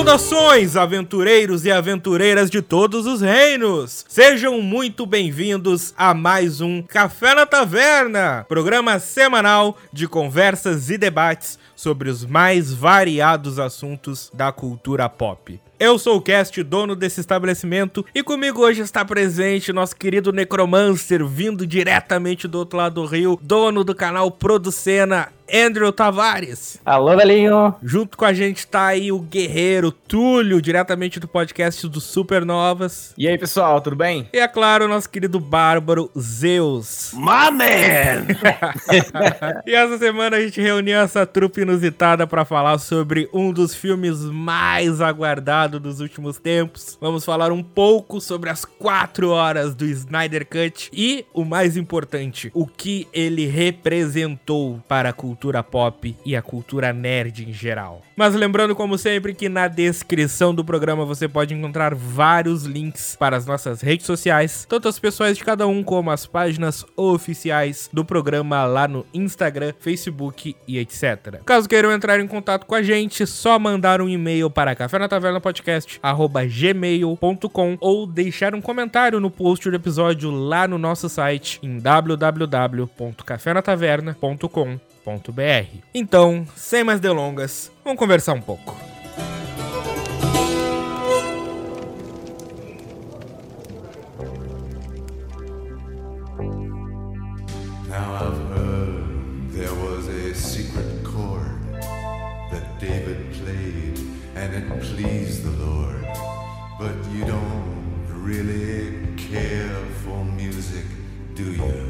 Saudações, aventureiros e aventureiras de todos os reinos! Sejam muito bem-vindos a mais um Café na Taverna, programa semanal de conversas e debates sobre os mais variados assuntos da cultura pop. Eu sou o Cast, dono desse estabelecimento, e comigo hoje está presente nosso querido Necromancer, vindo diretamente do outro lado do rio, dono do canal Producena, Andrew Tavares. Alô, velhinho. Junto com a gente tá aí o guerreiro Túlio, diretamente do podcast do Supernovas. E aí, pessoal, tudo bem? E é claro, nosso querido bárbaro Zeus. My man! e essa semana a gente reuniu essa trupe inusitada para falar sobre um dos filmes mais aguardados dos últimos tempos. Vamos falar um pouco sobre as quatro horas do Snyder Cut e, o mais importante, o que ele representou para a cultura pop e a cultura nerd em geral. Mas lembrando, como sempre, que na descrição do programa você pode encontrar vários links para as nossas redes sociais, tanto as pessoais de cada um como as páginas oficiais do programa lá no Instagram, Facebook e etc. Caso queiram entrar em contato com a gente, só mandar um e-mail para cafénatavernapodcast@gmail.com ou deixar um comentário no post do episódio lá no nosso site em www.cafenataverna.com então, sem mais delongas, vamos conversar um pouco. Now I've really care for music, do you?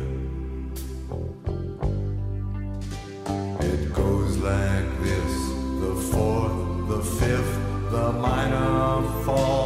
It goes like this the fourth, the fifth, the minor fall,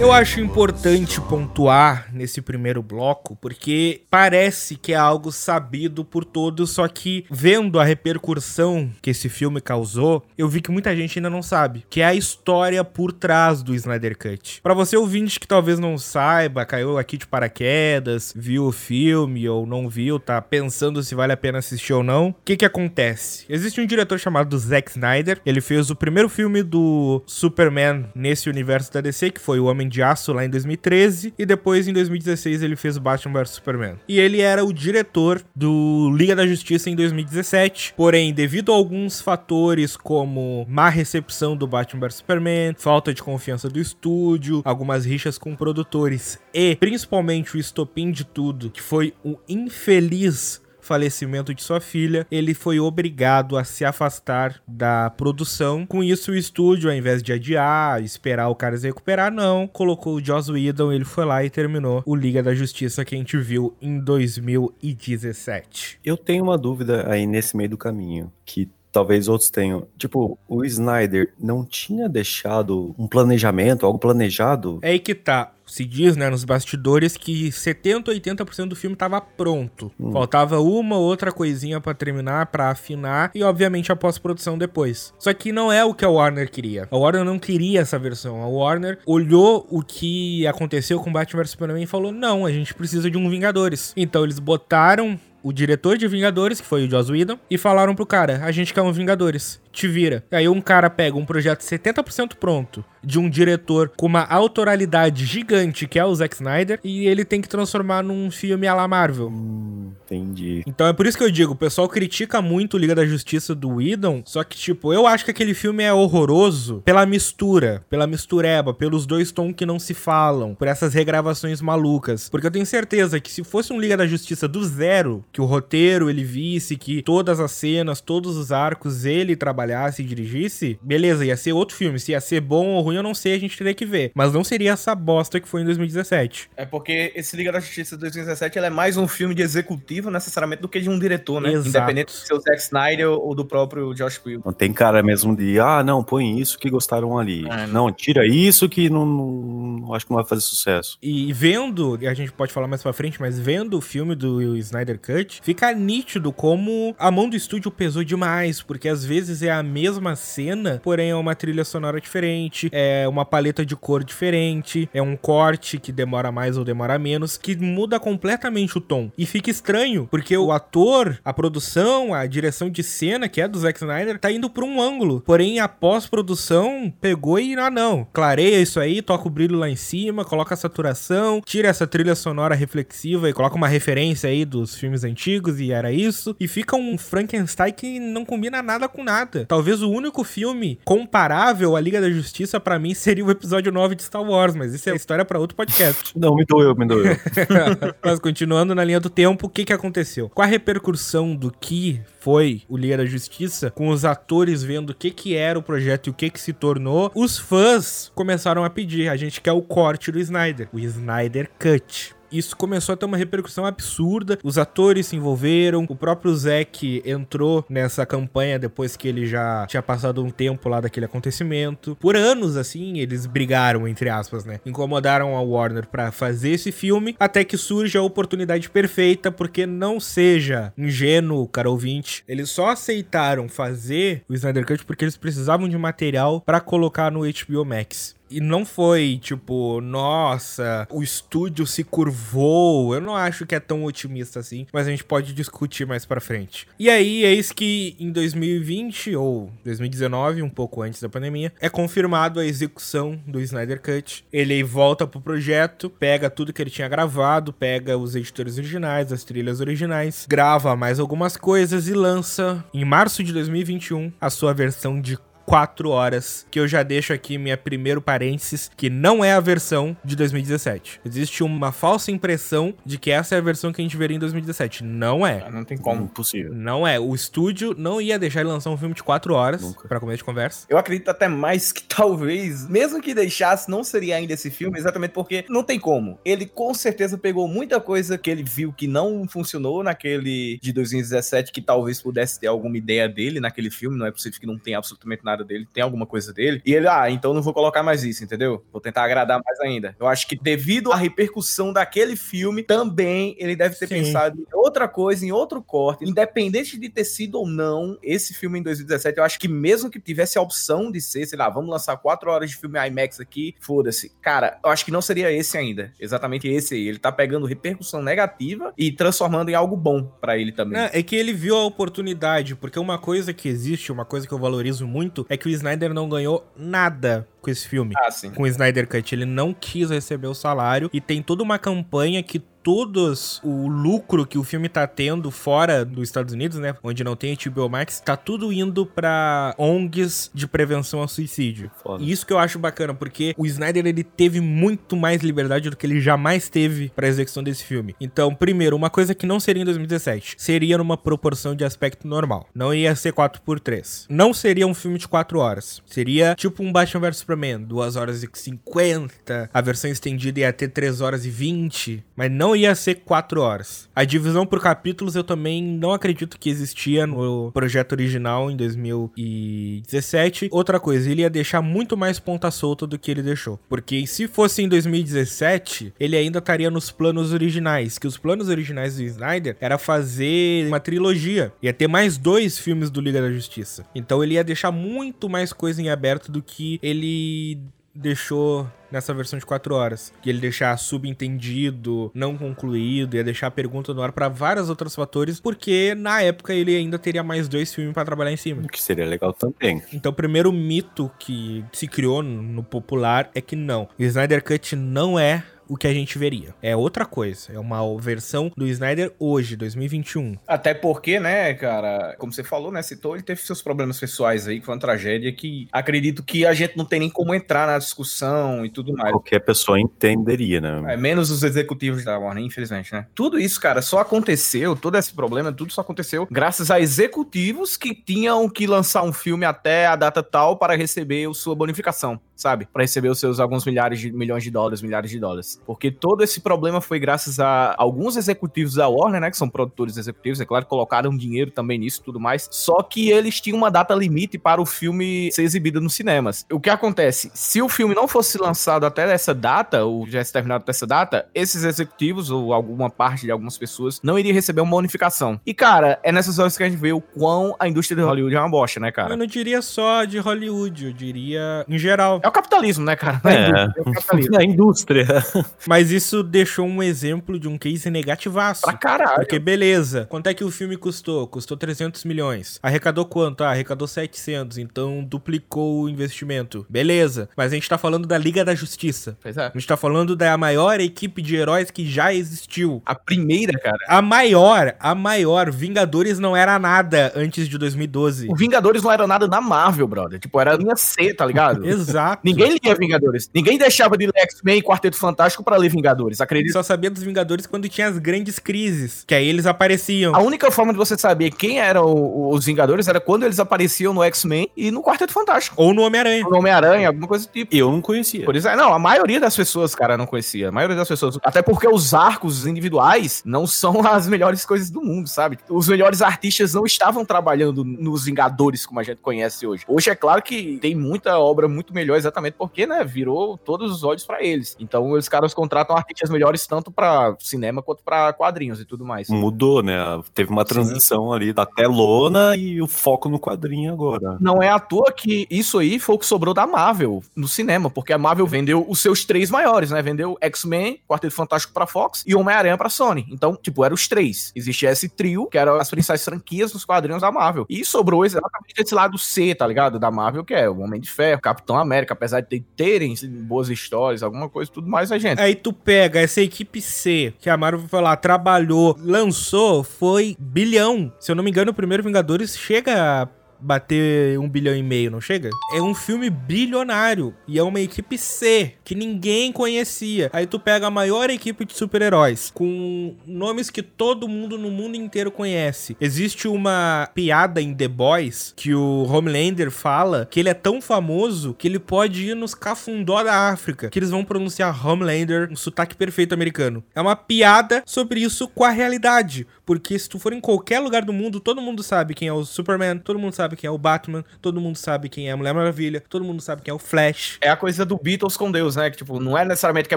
Eu acho importante pontuar nesse primeiro bloco, porque parece que é algo sabido por todos, só que vendo a repercussão que esse filme causou, eu vi que muita gente ainda não sabe, que é a história por trás do Snyder Cut. Para você ouvinte que talvez não saiba, caiu aqui de paraquedas, viu o filme ou não viu, tá pensando se vale a pena assistir ou não, o que que acontece? Existe um diretor chamado Zack Snyder, ele fez o primeiro filme do Superman nesse universo da DC, que foi o Homem de Aço lá em 2013 e depois em 2016 ele fez o Batman vs Superman. E ele era o diretor do Liga da Justiça em 2017, porém devido a alguns fatores como má recepção do Batman vs Superman, falta de confiança do estúdio, algumas rixas com produtores e principalmente o estopim de tudo, que foi o infeliz falecimento de sua filha, ele foi obrigado a se afastar da produção. Com isso, o estúdio, ao invés de adiar, esperar o cara se recuperar, não, colocou o Joss Whedon, ele foi lá e terminou o Liga da Justiça que a gente viu em 2017. Eu tenho uma dúvida aí nesse meio do caminho, que talvez outros tenham. Tipo, o Snyder não tinha deixado um planejamento, algo planejado? É aí que tá se diz, né, nos bastidores que 70, 80% do filme estava pronto. Hum. Faltava uma ou outra coisinha para terminar, para afinar e obviamente a pós-produção depois. Só que não é o que a Warner queria. A Warner não queria essa versão. A Warner olhou o que aconteceu com Batman vs Superman e falou: "Não, a gente precisa de um Vingadores". Então eles botaram o diretor de Vingadores, que foi o Joss Whedon, e falaram pro cara: a gente quer um Vingadores, te vira. Aí um cara pega um projeto 70% pronto, de um diretor com uma autoralidade gigante, que é o Zack Snyder, e ele tem que transformar num filme à la Marvel. Hum, entendi. Então é por isso que eu digo: o pessoal critica muito Liga da Justiça do Whedon, só que, tipo, eu acho que aquele filme é horroroso pela mistura, pela mistureba, pelos dois tons que não se falam, por essas regravações malucas. Porque eu tenho certeza que se fosse um Liga da Justiça do zero, que o roteiro ele visse, que todas as cenas, todos os arcos ele trabalhasse e dirigisse, beleza, ia ser outro filme. Se ia ser bom ou ruim, eu não sei, a gente teria que ver. Mas não seria essa bosta que foi em 2017. É porque esse Liga da Justiça de 2017 ele é mais um filme de executivo, necessariamente, do que de um diretor, né? Exato. Independente de ser o Zack Snyder ou do próprio Josh Whedon. Não tem cara mesmo de, ah, não, põe isso que gostaram ali. É, não, tira isso que não, não- acho que não vai fazer sucesso. E vendo, e a gente pode falar mais pra frente, mas vendo o filme do Snyder Cut, fica nítido como a mão do estúdio pesou demais, porque às vezes é a mesma cena, porém é uma trilha sonora diferente, é uma paleta de cor diferente, é um corte que demora mais ou demora menos, que muda completamente o tom. E fica estranho, porque o ator, a produção, a direção de cena, que é do Zack Snyder, tá indo por um ângulo. Porém, a pós-produção pegou e, ah, não, clareia isso aí, toca o brilho lá em cima, coloca a saturação, tira essa trilha sonora reflexiva e coloca uma referência aí dos filmes antigos e era isso. E fica um Frankenstein que não combina nada com nada. Talvez o único filme comparável à Liga da Justiça pra mim seria o episódio 9 de Star Wars, mas isso é história pra outro podcast. Não, me doeu, me doeu. Mas continuando na linha do tempo, o que que aconteceu? Com a repercussão do que foi o Liga da Justiça, com os atores vendo o que que era o projeto e o que que se tornou, os fãs começaram a pedir, a gente quer o corte do Snyder, o Snyder Cut. Isso começou a ter uma repercussão absurda. Os atores se envolveram. O próprio Zack entrou nessa campanha depois que ele já tinha passado um tempo lá daquele acontecimento. Por anos, assim, eles brigaram, entre aspas, né? Incomodaram a Warner pra fazer esse filme. Até que surge a oportunidade perfeita, porque não seja ingênuo, cara ouvinte. Eles só aceitaram fazer o Snyder Cut porque eles precisavam de material pra colocar no HBO Max. E não foi tipo, nossa, o estúdio se curvou. Eu não acho que é tão otimista assim, mas a gente pode discutir mais pra frente. E aí, eis que em 2020 ou 2019, um pouco antes da pandemia, é confirmado a execução do Snyder Cut. Ele volta pro projeto, pega tudo que ele tinha gravado, pega os editores originais, as trilhas originais, grava mais algumas coisas e lança em março de 2021 a sua versão de 4 horas, que eu já deixo aqui minha primeiro parênteses, que não é a versão de 2017. Existe uma falsa impressão de que essa é a versão que a gente veria em 2017. Não é. Não tem como. Impossível. Não é. O estúdio não ia deixar ele lançar um filme de 4 horas Nunca. pra começo de conversa. Eu acredito até mais que talvez, mesmo que deixasse, não seria ainda esse filme, exatamente porque não tem como. Ele com certeza pegou muita coisa que ele viu que não funcionou naquele de 2017, que talvez pudesse ter alguma ideia dele naquele filme. Não é possível que não tenha absolutamente nada dele, tem alguma coisa dele. E ele, ah, então não vou colocar mais isso, entendeu? Vou tentar agradar mais ainda. Eu acho que devido à repercussão daquele filme, também ele deve ter Sim. pensado em outra coisa, em outro corte, independente de ter sido ou não esse filme em 2017. Eu acho que mesmo que tivesse a opção de ser, sei lá, vamos lançar quatro horas de filme IMAX aqui, foda-se. Cara, eu acho que não seria esse ainda. Exatamente esse aí. Ele tá pegando repercussão negativa e transformando em algo bom pra ele também. Não, é que ele viu a oportunidade, porque uma coisa que existe, uma coisa que eu valorizo muito, é que o Snyder não ganhou nada com esse filme. Ah, sim. com o Snyder Cut. Ele não quis receber o salário e tem toda uma campanha que todos o lucro que o filme tá tendo fora dos Estados Unidos, né, onde não tem HBO Max, tá tudo indo pra ONGs de prevenção ao suicídio. Foda. E isso que eu acho bacana, porque o Snyder ele teve muito mais liberdade do que ele jamais teve pra execução desse filme. Então, primeiro, uma coisa que não seria em 2017, seria numa proporção de aspecto normal. Não ia ser 4 por 3 Não seria um filme de 4 horas. Seria tipo um Batman vs Superman, 2 horas e 50. A versão estendida ia ter 3 horas e 20, mas não ia ser 4 horas. A divisão por capítulos eu também não acredito que existia no projeto original em 2017. Outra coisa, ele ia deixar muito mais ponta solta do que ele deixou. Porque se fosse em 2017, ele ainda estaria nos planos originais, que os planos originais do Snyder era fazer uma trilogia. Ia ter mais dois filmes do Liga da Justiça. Então ele ia deixar muito mais coisa em aberto do que ele deixou nessa versão de 4 horas. Que ele deixar subentendido, não concluído, ia deixar a pergunta no ar pra vários outros fatores, porque na época ele ainda teria mais dois filmes pra trabalhar em cima. O que seria legal também. Então, o primeiro mito que se criou no popular é que não. O Snyder Cut não é o que a gente veria. É outra coisa. É uma versão do Snyder hoje, 2021. Até porque, né, cara, como você falou, né, citou, ele teve seus problemas pessoais aí, que foi uma tragédia que acredito que a gente não tem nem como entrar na discussão e tudo mais. Qualquer pessoa entenderia, né? É, menos os executivos da Warner, infelizmente, né? Tudo isso, cara, só aconteceu, todo esse problema, tudo só aconteceu graças a executivos que tinham que lançar um filme até a data tal para receber a sua bonificação sabe? Para receber os seus alguns milhares de milhões de dólares, milhares de dólares. Porque todo esse problema foi graças a alguns executivos da Warner, né? Que são produtores executivos, é claro, colocaram dinheiro também nisso e tudo mais. Só que eles tinham uma data limite para o filme ser exibido nos cinemas. O que acontece? Se o filme não fosse lançado até essa data, ou já se terminado até essa data, esses executivos, ou alguma parte de algumas pessoas, não iriam receber uma bonificação. E, cara, é nessas horas que a gente vê o quão a indústria de Hollywood é uma bosta, né, cara? Eu não diria só de Hollywood, eu diria em geral. É o capitalismo, né, cara? É, é o capitalismo. a indústria. Mas isso deixou um exemplo de um case negativaço. Pra caralho. Porque, beleza, quanto é que o filme custou? Custou 300 milhões. Arrecadou quanto? Ah, arrecadou 700, então duplicou o investimento. Beleza. Mas a gente tá falando da Liga da Justiça. Pois é. A gente tá falando da maior equipe de heróis que já existiu. A primeira, cara. A maior, a maior. Vingadores não era nada antes de 2012. O Vingadores não era nada na Marvel, brother. Tipo, era a linha C, tá ligado? Exato. Ninguém lia Vingadores. Ninguém deixava de ler X-Men e Quarteto Fantástico para ler Vingadores, acredito. Só sabia dos Vingadores quando tinha as grandes crises, que aí eles apareciam. A única forma de você saber quem eram os Vingadores era quando eles apareciam no X-Men e no Quarteto Fantástico. Ou no Homem-Aranha. No Homem-Aranha, alguma coisa do tipo. Eu não conhecia. Por isso, é, não, a maioria das pessoas, cara, não conhecia. A maioria das pessoas. Até porque os arcos individuais não são as melhores coisas do mundo, sabe? Os melhores artistas não estavam trabalhando nos Vingadores como a gente conhece hoje. Hoje é claro que tem muita obra muito melhor, exatamente porque, né, virou todos os olhos para eles. Então, os caras contratam artistas melhores tanto para cinema quanto para quadrinhos e tudo mais. Mudou, né? Teve uma transição Sim. ali da telona e o foco no quadrinho agora. Não é à toa que isso aí foi o que sobrou da Marvel no cinema, porque a Marvel vendeu os seus três maiores, né? Vendeu X-Men, Quarteto Fantástico para Fox e Homem-Aranha para Sony. Então, tipo, eram os três. Existia esse trio, que eram as principais franquias dos quadrinhos da Marvel. E sobrou exatamente esse lado C, tá ligado? Da Marvel, que é o Homem de Ferro, Capitão América, apesar de terem boas histórias, alguma coisa, tudo mais a gente. Aí tu pega essa equipe C, que a Marvel foi lá, trabalhou, lançou, foi bilhão. Se eu não me engano, o primeiro Vingadores chega bater um bilhão e meio, não chega? É um filme bilionário e é uma equipe C que ninguém conhecia. Aí tu pega a maior equipe de super-heróis com nomes que todo mundo no mundo inteiro conhece. Existe uma piada em The Boys que o Homelander fala que ele é tão famoso que ele pode ir nos cafundó da África, que eles vão pronunciar Homelander, um sotaque perfeito americano. É uma piada sobre isso com a realidade, porque se tu for em qualquer lugar do mundo, todo mundo sabe quem é o Superman, todo mundo sabe sabe quem é o Batman, todo mundo sabe quem é a Mulher Maravilha, todo mundo sabe quem é o Flash. É a coisa do Beatles com Deus, né? Que, tipo, não é necessariamente que é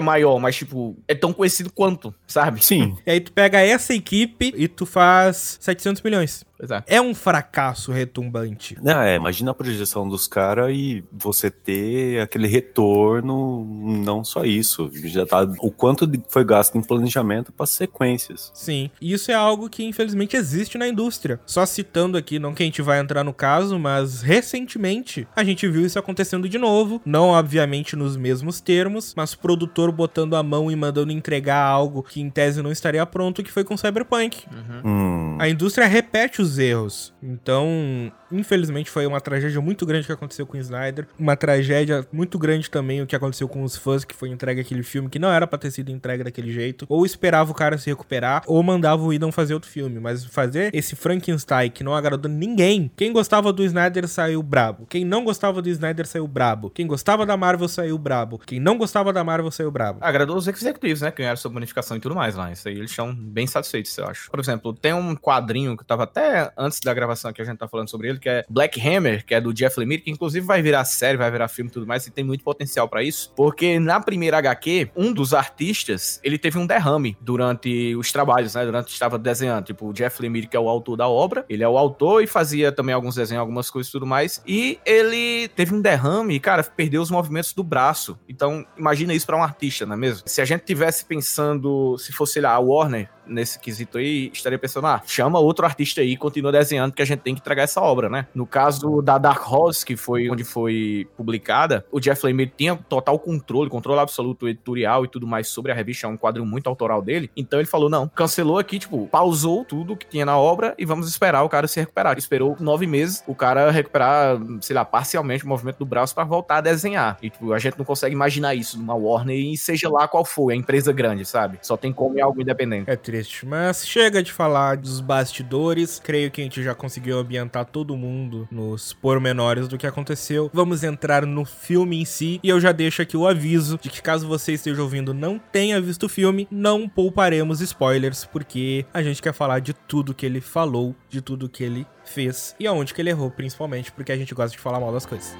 maior, mas, tipo, é tão conhecido quanto, sabe? Sim. E aí tu pega essa equipe e tu faz 700 milhões. É. é. um fracasso retumbante. Não, é, imagina a projeção dos caras e você ter aquele retorno, não só isso, já tá o quanto foi gasto em planejamento para sequências. Sim, isso é algo que infelizmente existe na indústria. Só citando aqui, não que a gente vai entrar no caso, mas recentemente a gente viu isso acontecendo de novo, não obviamente nos mesmos termos, mas o produtor botando a mão e mandando entregar algo que em tese não estaria pronto, que foi com Cyberpunk. Uhum. Hum. A indústria repete os erros. Então, infelizmente, foi uma tragédia muito grande que aconteceu com o Snyder. Uma tragédia muito grande também o que aconteceu com os fãs que foi entregue aquele filme, que não era pra ter sido entregue daquele jeito. Ou esperava o cara se recuperar, ou mandava o Idon fazer outro filme. Mas fazer esse Frankenstein que não agradou ninguém. Quem gostava do Snyder saiu brabo. Quem não gostava do Snyder saiu brabo. Quem gostava da Marvel saiu brabo. Quem não gostava da Marvel saiu brabo. Agradou os executivos, né? Que ganharam sua bonificação e tudo mais lá. Isso aí eles estão bem satisfeitos, eu acho. Por exemplo, tem um quadrinho que tava até antes da gravação que a gente tá falando sobre ele, que é Black Hammer, que é do Jeff Lemire, que inclusive vai virar série, vai virar filme e tudo mais, e tem muito potencial para isso, porque na primeira HQ, um dos artistas, ele teve um derrame durante os trabalhos, né, durante estava desenhando, tipo, o Jeff Lemire, que é o autor da obra, ele é o autor e fazia também alguns desenhos, algumas coisas e tudo mais, e ele teve um derrame e, cara, perdeu os movimentos do braço, então imagina isso para um artista, não é mesmo? Se a gente tivesse pensando, se fosse lá a Warner, nesse quesito aí, estaria pensando, ah, chama outro artista aí, continua desenhando, que a gente tem que entregar essa obra. Né? No caso da Dark Horse, que foi onde foi publicada, o Jeff Lemire tinha total controle, controle absoluto editorial e tudo mais sobre a revista, é um quadro muito autoral dele. Então ele falou: não, cancelou aqui, tipo, pausou tudo que tinha na obra e vamos esperar o cara se recuperar. Esperou nove meses o cara recuperar, sei lá, parcialmente o movimento do braço para voltar a desenhar. E, tipo, a gente não consegue imaginar isso numa Warner e seja lá qual for, é empresa grande, sabe? Só tem como é algo independente. É triste, mas chega de falar dos bastidores. Creio que a gente já conseguiu ambientar todo mundo nos pormenores do que aconteceu. Vamos entrar no filme em si e eu já deixo aqui o aviso de que caso você esteja ouvindo não tenha visto o filme, não pouparemos spoilers porque a gente quer falar de tudo que ele falou, de tudo que ele fez e aonde que ele errou, principalmente porque a gente gosta de falar mal das coisas.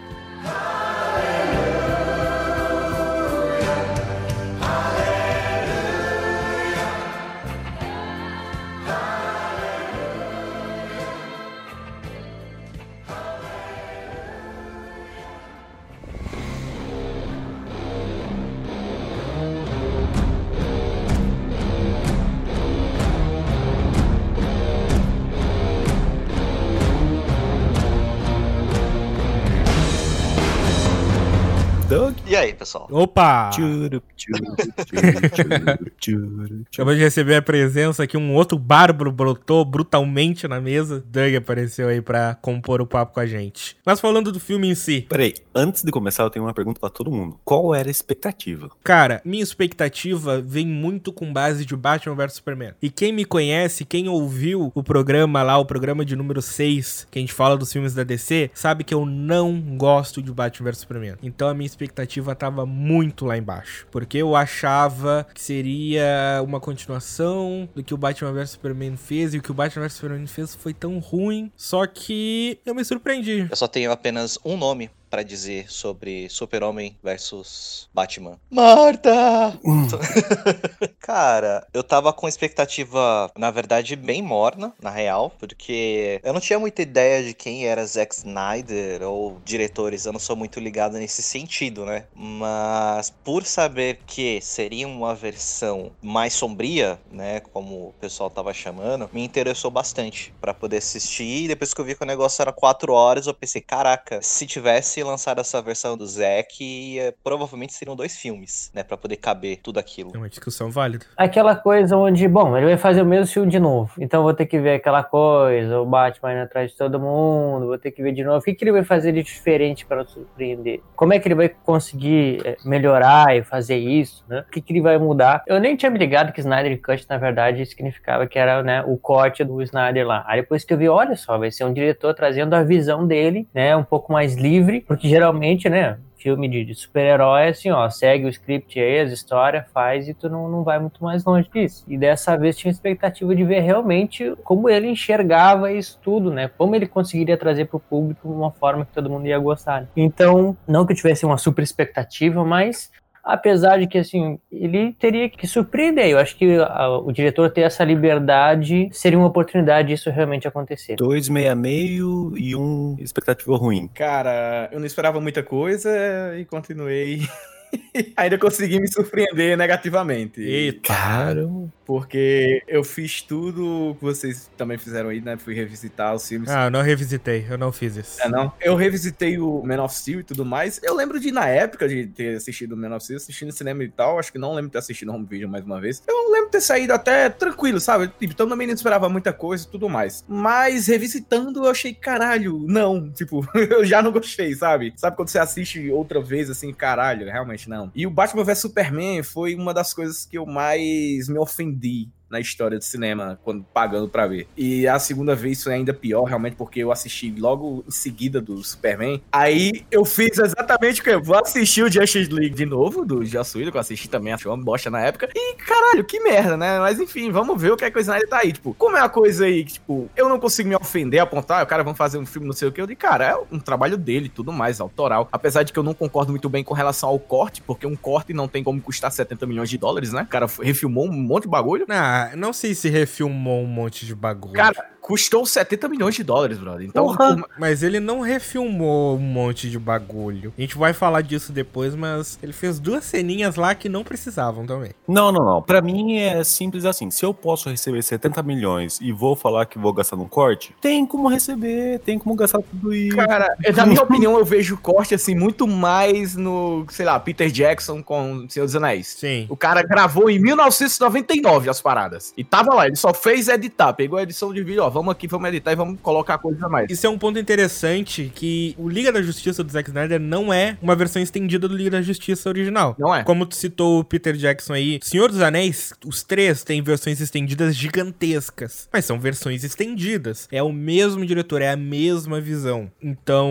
Doug. E aí, pessoal? Opa! Tchurup, tchurup, tchurup, tchurup, tchurup. Acabamos de receber a presença aqui, um outro bárbaro brotou brutalmente na mesa. Doug apareceu aí pra compor o papo com a gente. Mas falando do filme em si, Peraí, antes de começar, eu tenho uma pergunta pra todo mundo. Qual era a expectativa? cara, minha expectativa vem muito com base de Batman vs Superman. E quem me conhece, quem ouviu o programa lá, o programa de número 6, que a gente fala dos filmes da DC, sabe que eu não gosto de Batman vs Superman. Então a minha expectativa tava muito lá embaixo. Porque eu achava que seria uma continuação do que o Batman vs Superman fez. E o que o Batman vs Superman fez foi tão ruim. Só que eu me surpreendi. Eu só tenho apenas um nome pra dizer sobre Super-Homem versus Batman. Marta! Cara, eu tava com expectativa, na verdade, bem morna, na real, porque eu não tinha muita ideia de quem era Zack Snyder ou diretores, eu não sou muito ligado nesse sentido, né? Mas por saber que seria uma versão mais sombria, né, como o pessoal tava chamando, me interessou bastante pra poder assistir. E depois que eu vi que o negócio era quatro horas, eu pensei, caraca, se tivesse lançado essa versão do Zack, ia- provavelmente seriam dois filmes, né, Pra poder caber tudo aquilo. É uma discussão válida. Aquela coisa onde, bom, ele vai fazer o mesmo filme de novo. Então eu vou ter que ver aquela coisa, o Batman indo atrás de todo mundo, vou ter que ver de novo. O que, que ele vai fazer de diferente para surpreender? Como é que ele vai conseguir é, melhorar e fazer isso, né? O que, que ele vai mudar? Eu nem tinha me ligado que Snyder Cut, na verdade, significava que era né, o corte do Snyder lá. Aí depois que eu vi, olha só, vai ser um diretor trazendo a visão dele, né? Um pouco mais livre, porque geralmente, né? filme de, de super-herói, assim, ó, segue o script aí, as histórias, faz e tu não, não vai muito mais longe disso. E dessa vez tinha expectativa de ver realmente como ele enxergava isso tudo, né? Como ele conseguiria trazer pro público uma forma que todo mundo ia gostar. né? Então, não que eu tivesse uma super expectativa, mas apesar de que assim ele teria que surpreender. Eu acho que a- o diretor ter essa liberdade seria uma oportunidade disso realmente acontecer. Dois meia meio e um expectativa ruim. Cara, eu não esperava muita coisa e continuei. Ainda consegui me surpreender negativamente. Eita. Cara, Porque eu fiz tudo que vocês também fizeram aí, né? Fui revisitar os filmes. Ah, eu não revisitei, eu não fiz isso. É, não? Eu revisitei o Man of Steel e tudo mais. Eu lembro de, na época, de ter assistido o Man of Steel, assistindo cinema e tal. Acho que não lembro de ter assistido home video mais uma vez. Eu lembro de ter saído até tranquilo, sabe? Tipo, então também não esperava muita coisa e tudo mais. Mas, revisitando, eu achei, caralho, não. Tipo, eu já não gostei, sabe? Sabe quando você assiste outra vez, assim, caralho, realmente não. E o Batman vs Superman foi uma das coisas que eu mais me ofendi the na história do cinema, quando pagando pra ver. E a segunda vez foi ainda pior, realmente, porque eu assisti logo em seguida do Superman. Aí eu fiz exatamente o que? Eu vou assistir o Justice League de novo, do Joss Whedon, que eu assisti também, achei uma bosta na época. E caralho, que merda, né? Mas enfim, vamos ver o que é que o Snyder tá aí. Tipo, como é uma coisa aí que, tipo, eu não consigo me ofender, apontar, o cara vão fazer um filme, não sei o que. Eu digo, cara, é um trabalho dele tudo mais, autoral. Apesar de que eu não concordo muito bem com relação ao corte, porque um corte não tem como custar 70 milhões de dólares, né? O cara refilmou um monte de bagulho. Ah, Ah, não sei se refilmou um monte de bagulho. Cara, custou 70 milhões de dólares, brother. Então, Porra! por- Mas ele não refilmou um monte de bagulho. A gente vai falar disso depois, mas ele fez duas ceninhas lá que não precisavam também. Não, não, não. Pra mim é simples assim. Se eu posso receber 70 milhões e vou falar que vou gastar num corte, tem como receber, tem como gastar tudo isso. Cara, na minha opinião, eu vejo o corte assim muito mais no, sei lá, Peter Jackson com Senhor dos Anéis. Sim. O cara gravou em 1999 as paradas. E tava lá, ele só fez editar, pegou a edição de vídeo, ó, vamos aqui, vamos editar e vamos colocar coisa a mais. Isso é um ponto interessante que o Liga da Justiça do Zack Snyder não é uma versão estendida do Liga da Justiça original. Não é? Como tu citou o Peter Jackson aí, Senhor dos Anéis, os três têm versões estendidas gigantescas, mas são versões estendidas. É o mesmo diretor, é a mesma visão. Então,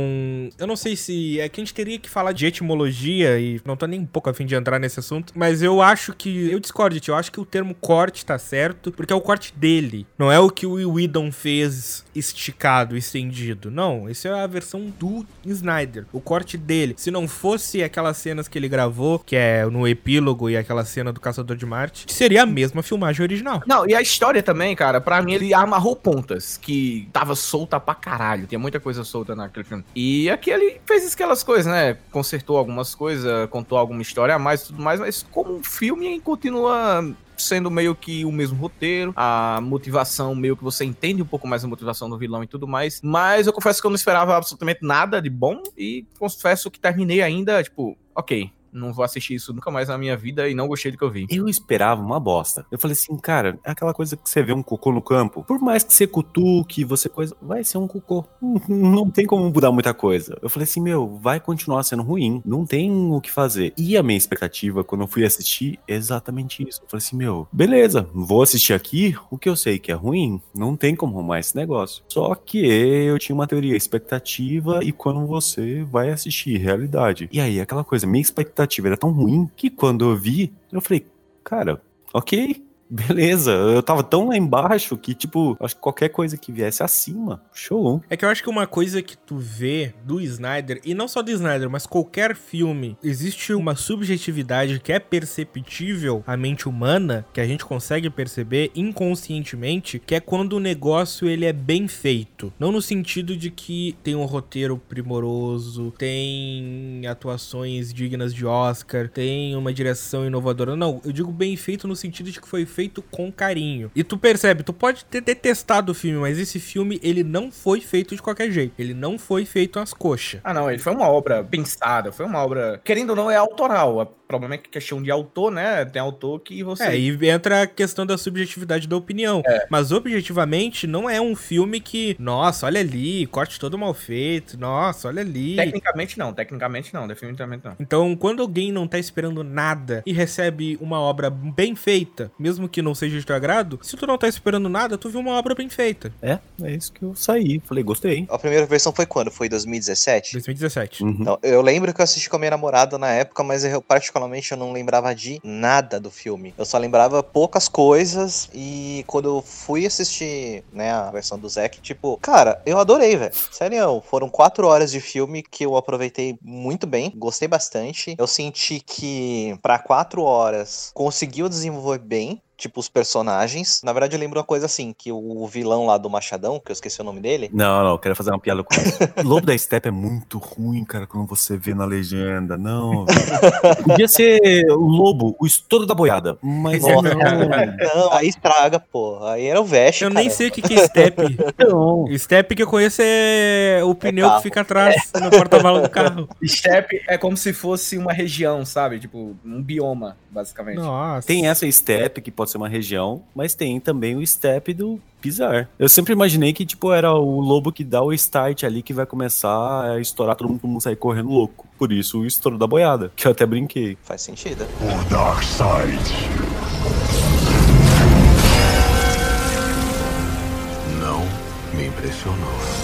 eu não sei se é que a gente teria que falar de etimologia e não tô nem um pouco a fim de entrar nesse assunto, mas eu acho que eu discordo eu acho que o termo corte tá certo, porque é o corte dele, não é o que o Whedon fez esticado, estendido. Não, essa é a versão do Snyder, o corte dele. Se não fosse aquelas cenas que ele gravou, que é no epílogo e aquela cena do Caçador de Marte, seria a mesma filmagem original. Não, e a história também, cara, pra mim ele amarrou pontas que tava solta pra caralho. Tinha muita coisa solta naquele filme. E aqui ele fez aquelas coisas, né? Consertou algumas coisas, contou alguma história a mais e tudo mais, mas como um filme continua sendo meio que o mesmo roteiro, a motivação meio que você entende um pouco mais a motivação do vilão e tudo mais, mas eu confesso que eu não esperava absolutamente nada de bom e confesso que terminei ainda, tipo, ok, não vou assistir isso nunca mais na minha vida e não gostei do que eu vi. Eu esperava uma bosta. Eu falei assim, cara, é aquela coisa que você vê um cocô no campo. Por mais que você cutuque, você coisa. Vai ser um cocô. Não tem como mudar muita coisa. Eu falei assim, meu, vai continuar sendo ruim. Não tem o que fazer. E a minha expectativa, quando eu fui assistir, é exatamente isso. Eu falei assim, meu, beleza, vou assistir aqui. O que eu sei que é ruim, não tem como arrumar esse negócio. Só que eu tinha uma teoria, expectativa, e quando você vai assistir, realidade. E aí, aquela coisa, minha expectativa era tão ruim que quando eu vi, eu falei, cara, ok, beleza. Eu tava tão lá embaixo que, tipo, acho que qualquer coisa que viesse acima, show. É que eu acho que uma coisa que tu vê do Snyder, e não só do Snyder, mas qualquer filme, existe uma subjetividade que é perceptível à mente humana, que a gente consegue perceber inconscientemente, que é quando o negócio ele é bem feito. Não no sentido de que tem um roteiro primoroso, tem atuações dignas de Oscar, tem uma direção inovadora. Não, eu digo bem feito no sentido de que foi feito com carinho. E tu percebe, tu pode ter detestado o filme, mas esse filme ele não foi feito de qualquer jeito. Ele não foi feito às coxas. Ah, não, ele foi uma obra pensada, foi uma obra. Querendo ou não, é autoral. O problema é que questão de autor, né? Tem autor que você. É, e entra a questão da subjetividade da opinião. Mas objetivamente, não é um filme que, nossa, olha ali, corte todo mal feito, nossa, olha ali. Tecnicamente não, tecnicamente não, definitivamente não. Então, quando alguém não tá esperando nada e recebe uma obra bem feita, mesmo que não seja de teu agrado, se tu não tá esperando nada, tu viu uma obra bem feita. É, é isso que eu saí. Falei, gostei. A primeira versão foi quando? Foi 2017? 2017. Uhum. Então, eu lembro que eu assisti com a minha namorada na época, mas eu particularmente eu não lembrava de nada do filme. Eu só lembrava poucas coisas e quando eu fui assistir, né, a versão do Zack, tipo, cara, eu adorei, velho. Sério, foram quatro horas de filme que eu aproveitei muito bem, gostei bastante. Eu senti que pra quatro horas conseguiu desenvolver bem. Tipo, os personagens. Na verdade, eu lembro uma coisa assim: que o vilão lá do Machadão, que eu esqueci o nome dele, Não, não, eu quero fazer uma piada com isso. Lobo da Steppe é muito ruim, cara, quando você vê na legenda. Não. Podia ser o lobo, o estouro da boiada. Mas Nossa. não. Não, aí estraga, pô. Aí era o Vest, Eu cara. nem sei o que, que é step. não. step que eu conheço é o pneu carro. que fica atrás no porta-malas do carro. Step é como se fosse uma região, sabe? Tipo, um bioma, basicamente. Nossa. Tem essa step, que pode ser uma região, mas tem também o step do pisar. Eu sempre imaginei que, tipo, era o lobo que dá o start ali que vai começar a estourar, todo mundo, todo mundo sair correndo louco. Por isso o estouro da boiada, que eu até brinquei. Faz sentido. O Dark Side. Não me impressionou.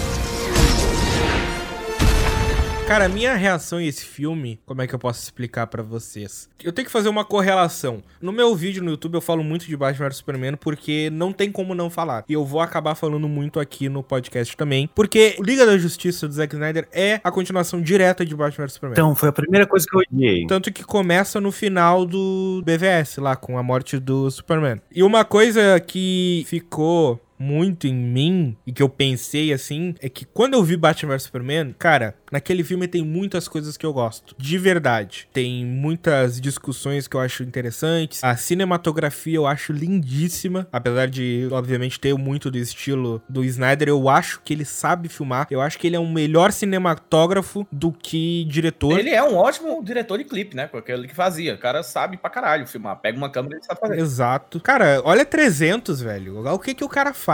Cara, a minha reação a esse filme, como é que eu posso explicar pra vocês? Eu tenho que fazer uma correlação. No meu vídeo no YouTube eu falo muito de Batman vs Superman porque não tem como não falar. E eu vou acabar falando muito aqui no podcast também, porque Liga da Justiça do Zack Snyder é a continuação direta de Batman vs Superman. Então, foi a primeira coisa que eu odiei. Tanto que começa no final do BVS, lá, com a morte do Superman. E uma coisa que ficou muito em mim e que eu pensei assim é que quando eu vi Batman vs Superman, cara, naquele filme tem muitas coisas que eu gosto, de verdade. Tem muitas discussões que eu acho interessantes. A cinematografia eu acho lindíssima, apesar de obviamente ter muito do estilo do Snyder, eu acho que ele sabe filmar. Eu acho que ele é um melhor cinematógrafo do que diretor. Ele é um ótimo diretor de clipe, né? Porque ele que fazia. O cara sabe pra caralho filmar. Pega uma câmera e sabe fazer. Exato. Cara, olha 300, velho. O que que o cara faz?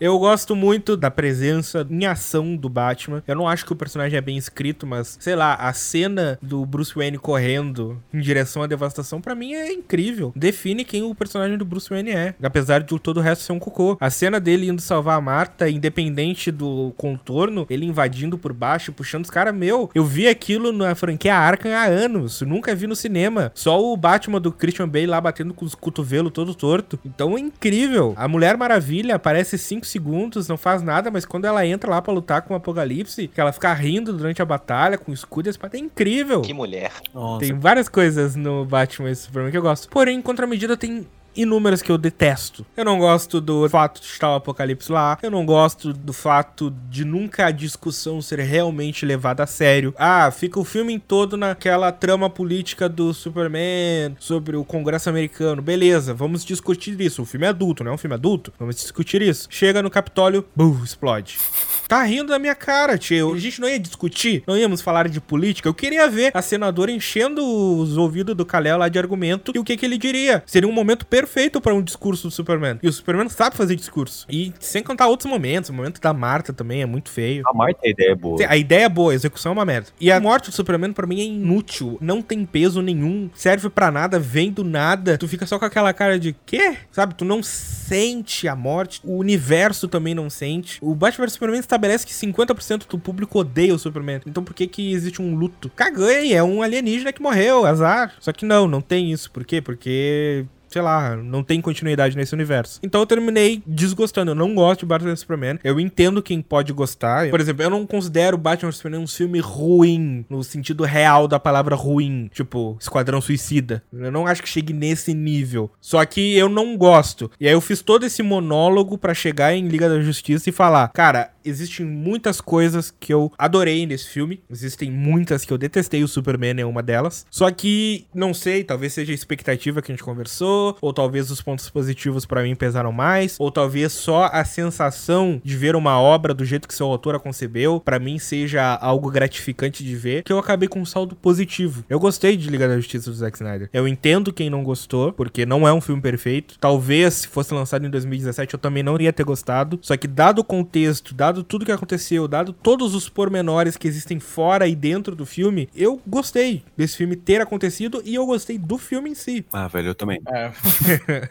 Eu gosto muito da presença em ação do Batman. Eu não acho que o personagem é bem escrito, mas sei lá, a cena do Bruce Wayne correndo em direção à devastação pra mim é incrível. Define quem o personagem do Bruce Wayne é, apesar de todo o resto ser um cocô. A cena dele indo salvar a Marta, independente do contorno, ele invadindo por baixo, puxando os caras, meu, eu vi aquilo na franquia Arkham há anos, nunca vi no cinema. Só o Batman do Christian Bale lá batendo com os cotovelos todo torto. Então é incrível. A Mulher Maravilha aparece 5 segundos, não faz nada, mas quando ela entra lá pra lutar com o Apocalipse, que ela fica rindo durante a batalha com o escudo e a espada, é incrível. Que mulher. Nossa, Tem várias coisas no Batman e Superman que eu gosto. Porém, em contramedida, tem inúmeras que eu detesto. Eu não gosto do fato de estar o apocalipse lá. Eu não gosto do fato de nunca a discussão ser realmente levada a sério. Ah, fica o filme todo naquela trama política do Superman sobre o Congresso americano. Beleza, vamos discutir isso. O filme é adulto, não é um filme adulto? Vamos discutir isso. Chega no Capitólio, bum, explode. Tá rindo da minha cara, tio. A gente não ia discutir, não íamos falar de política. Eu queria ver a senadora enchendo os ouvidos do Kalel lá de argumento e o que, que ele diria. Seria um momento perfeito para um discurso do Superman. E o Superman sabe fazer discurso. E sem contar outros momentos. O momento da Marta também é muito feio. a Marta a ideia é boa. A ideia é boa, a execução é uma merda. E a morte do Superman, pra mim, é inútil. Não tem peso nenhum. Serve pra nada, vem do nada. Tu fica só com aquela cara de quê? Sabe? Tu não sente a morte. O universo também não sente. O Batman vs Superman estabelece que 50% do público odeia o Superman. Então por que que existe um luto? Caguei, é um alienígena que morreu, azar. Só que não, não tem isso. Por quê? Porque sei lá, não tem continuidade nesse universo. Então eu terminei desgostando. Eu não gosto de Batman Superman. Eu entendo quem pode gostar. Por exemplo, eu não considero Batman Superman um filme ruim, no sentido real da palavra ruim. Tipo, Esquadrão Suicida. Eu não acho que chegue nesse nível. Só que eu não gosto. E aí eu fiz todo esse monólogo pra chegar em Liga da Justiça e falar, cara, existem muitas coisas que eu adorei nesse filme. Existem muitas que eu detestei. O Superman é uma delas. Só que, não sei, talvez seja a expectativa que a gente conversou, ou talvez os pontos positivos pra mim pesaram mais, ou talvez só a sensação de ver uma obra do jeito que seu autor a concebeu, pra mim seja algo gratificante de ver, que eu acabei com um saldo positivo. Eu gostei de Liga da Justiça do Zack Snyder. Eu entendo quem não gostou, porque não é um filme perfeito. Talvez se fosse lançado em 2017 eu também não iria ter gostado. Só que dado o contexto, dado tudo que aconteceu, dado todos os pormenores que existem fora e dentro do filme, eu gostei desse filme ter acontecido e eu gostei do filme em si. Ah, velho, eu também. É.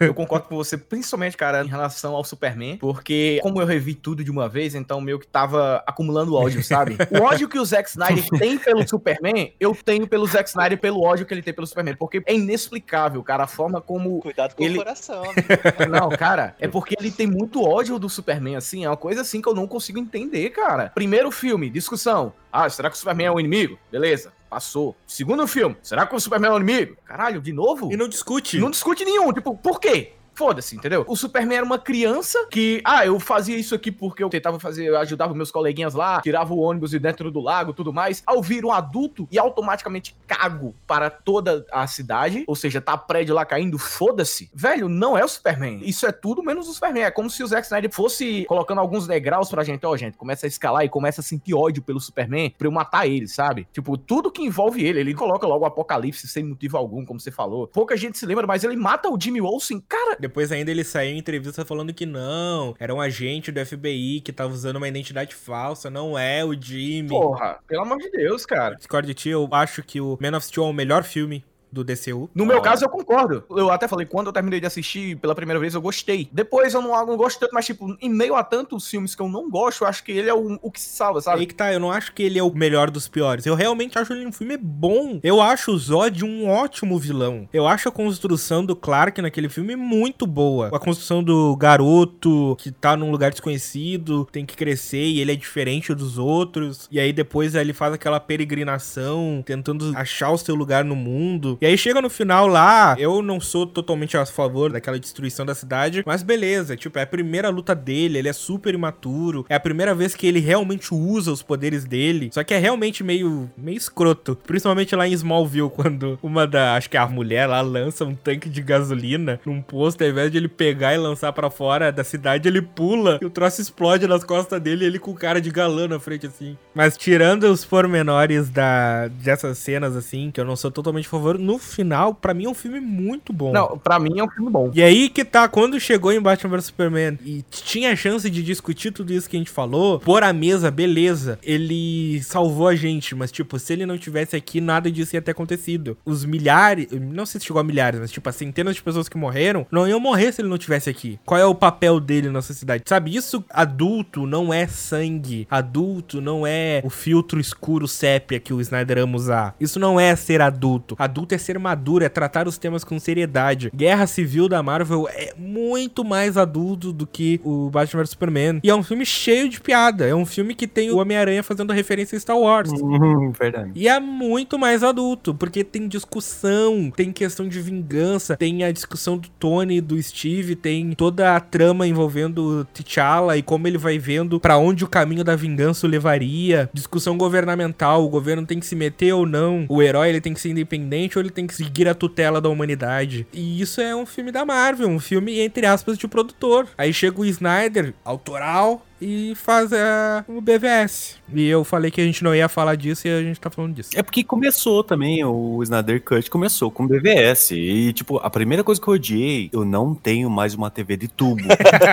eu concordo com você, principalmente, cara, em relação ao Superman, porque como eu revi tudo de uma vez, então meio que tava acumulando ódio, sabe? O ódio que o Zack Snyder tem pelo Superman, eu tenho pelo Zack Snyder pelo ódio que ele tem pelo Superman, porque é inexplicável, cara, a forma como Cuidado com Ele- o coração. não, cara, é porque ele tem muito ódio do Superman, assim, é uma coisa assim que eu não consigo entender, cara. Primeiro filme, discussão. Ah, será que o Superman é um inimigo? Beleza, passou. Segundo filme, será que o Superman é um inimigo? Caralho, de novo? E não discute. Não discute nenhum, tipo, por quê? Foda-se, entendeu? O Superman era uma criança que, ah, eu fazia isso aqui porque eu tentava fazer, eu ajudava meus coleguinhas lá, tirava o ônibus de dentro do lago, tudo mais. Ao vir um adulto e automaticamente cago para toda a cidade, ou seja, tá prédio lá caindo, foda-se. Velho, não é o Superman. Isso é tudo menos o Superman. É como se o Zack Snyder fosse colocando alguns degraus pra gente, ó, gente, começa a escalar e começa a sentir ódio pelo Superman pra eu matar ele, sabe? Tipo, tudo que envolve ele, ele coloca logo o apocalipse sem motivo algum, como você falou. Pouca gente se lembra, mas ele mata o Jimmy Olsen, cara, Depois ainda ele saiu em entrevista falando que não, era um agente do FBI que tava usando uma identidade falsa, não é o Jimmy. Porra, pelo amor de Deus, cara. Discord de ti, eu acho que o Man of Steel é o melhor filme do DCU. No meu caso, eu concordo. Eu até falei, quando eu terminei de assistir pela primeira vez, eu gostei. Depois eu não, não gosto tanto, mas, tipo, em meio a tantos filmes que eu não gosto, eu acho que ele é o, o que se salva, Aí sabe? que tá, eu não acho que ele é o melhor dos piores. Eu realmente acho ele um filme bom. Eu acho o Zod um ótimo vilão. Eu acho a construção do Clark naquele filme muito boa. A construção do garoto que tá num lugar desconhecido, tem que crescer e ele é diferente dos outros. E aí depois ele faz aquela peregrinação, tentando achar o seu lugar no mundo. E aí chega no final lá, eu não sou totalmente a favor daquela destruição da cidade, mas beleza, tipo, é a primeira luta dele, ele é super imaturo, é a primeira vez que ele realmente usa os poderes dele, só que é realmente meio, meio escroto, principalmente lá em Smallville, quando uma da, acho que é a mulher lá, lança um tanque de gasolina num posto, ao invés de ele pegar e lançar pra fora da cidade, ele pula e o troço explode nas costas dele e ele com cara de galã na frente, assim. Mas tirando os pormenores da, dessas cenas, assim, que eu não sou totalmente a favor, no final, pra mim é um filme muito bom. Não, pra mim é um filme bom. E aí que tá, quando chegou em Batman vs Superman e tinha a chance de discutir tudo isso que a gente falou, por a mesa, beleza, ele salvou a gente, mas tipo, se ele não tivesse aqui, nada disso ia ter acontecido. Os milhares, não sei se chegou a milhares, mas tipo, as centenas de pessoas que morreram, não iam morrer se ele não tivesse aqui. Qual é o papel dele na sociedade? Sabe, isso adulto não é sangue, adulto não é o filtro escuro sépia que o Snyder ama usar. Isso não é ser adulto. Adulto é ser maduro, é tratar os temas com seriedade. Guerra Civil da Marvel é muito mais adulto do que o Batman vs Superman. E é um filme cheio de piada. É um filme que tem o Homem-Aranha fazendo referência a Star Wars. Hum, verdade. E é muito mais adulto, porque tem discussão, tem questão de vingança, tem a discussão do Tony e do Steve, tem toda a trama envolvendo o T'Challa e como ele vai vendo pra onde o caminho da vingança o levaria. Discussão governamental, o governo tem que se meter ou não. O herói ele tem que ser independente ou ele tem que seguir a tutela da humanidade. E isso é um filme da Marvel, um filme entre aspas de produtor. Aí chega o Snyder, autoral, e faz é, o BVS. E eu falei que a gente não ia falar disso e a gente tá falando disso. É porque começou também, o Snyder Cut começou com BVS. E, tipo, a primeira coisa que eu odiei, eu não tenho mais uma TV de tubo.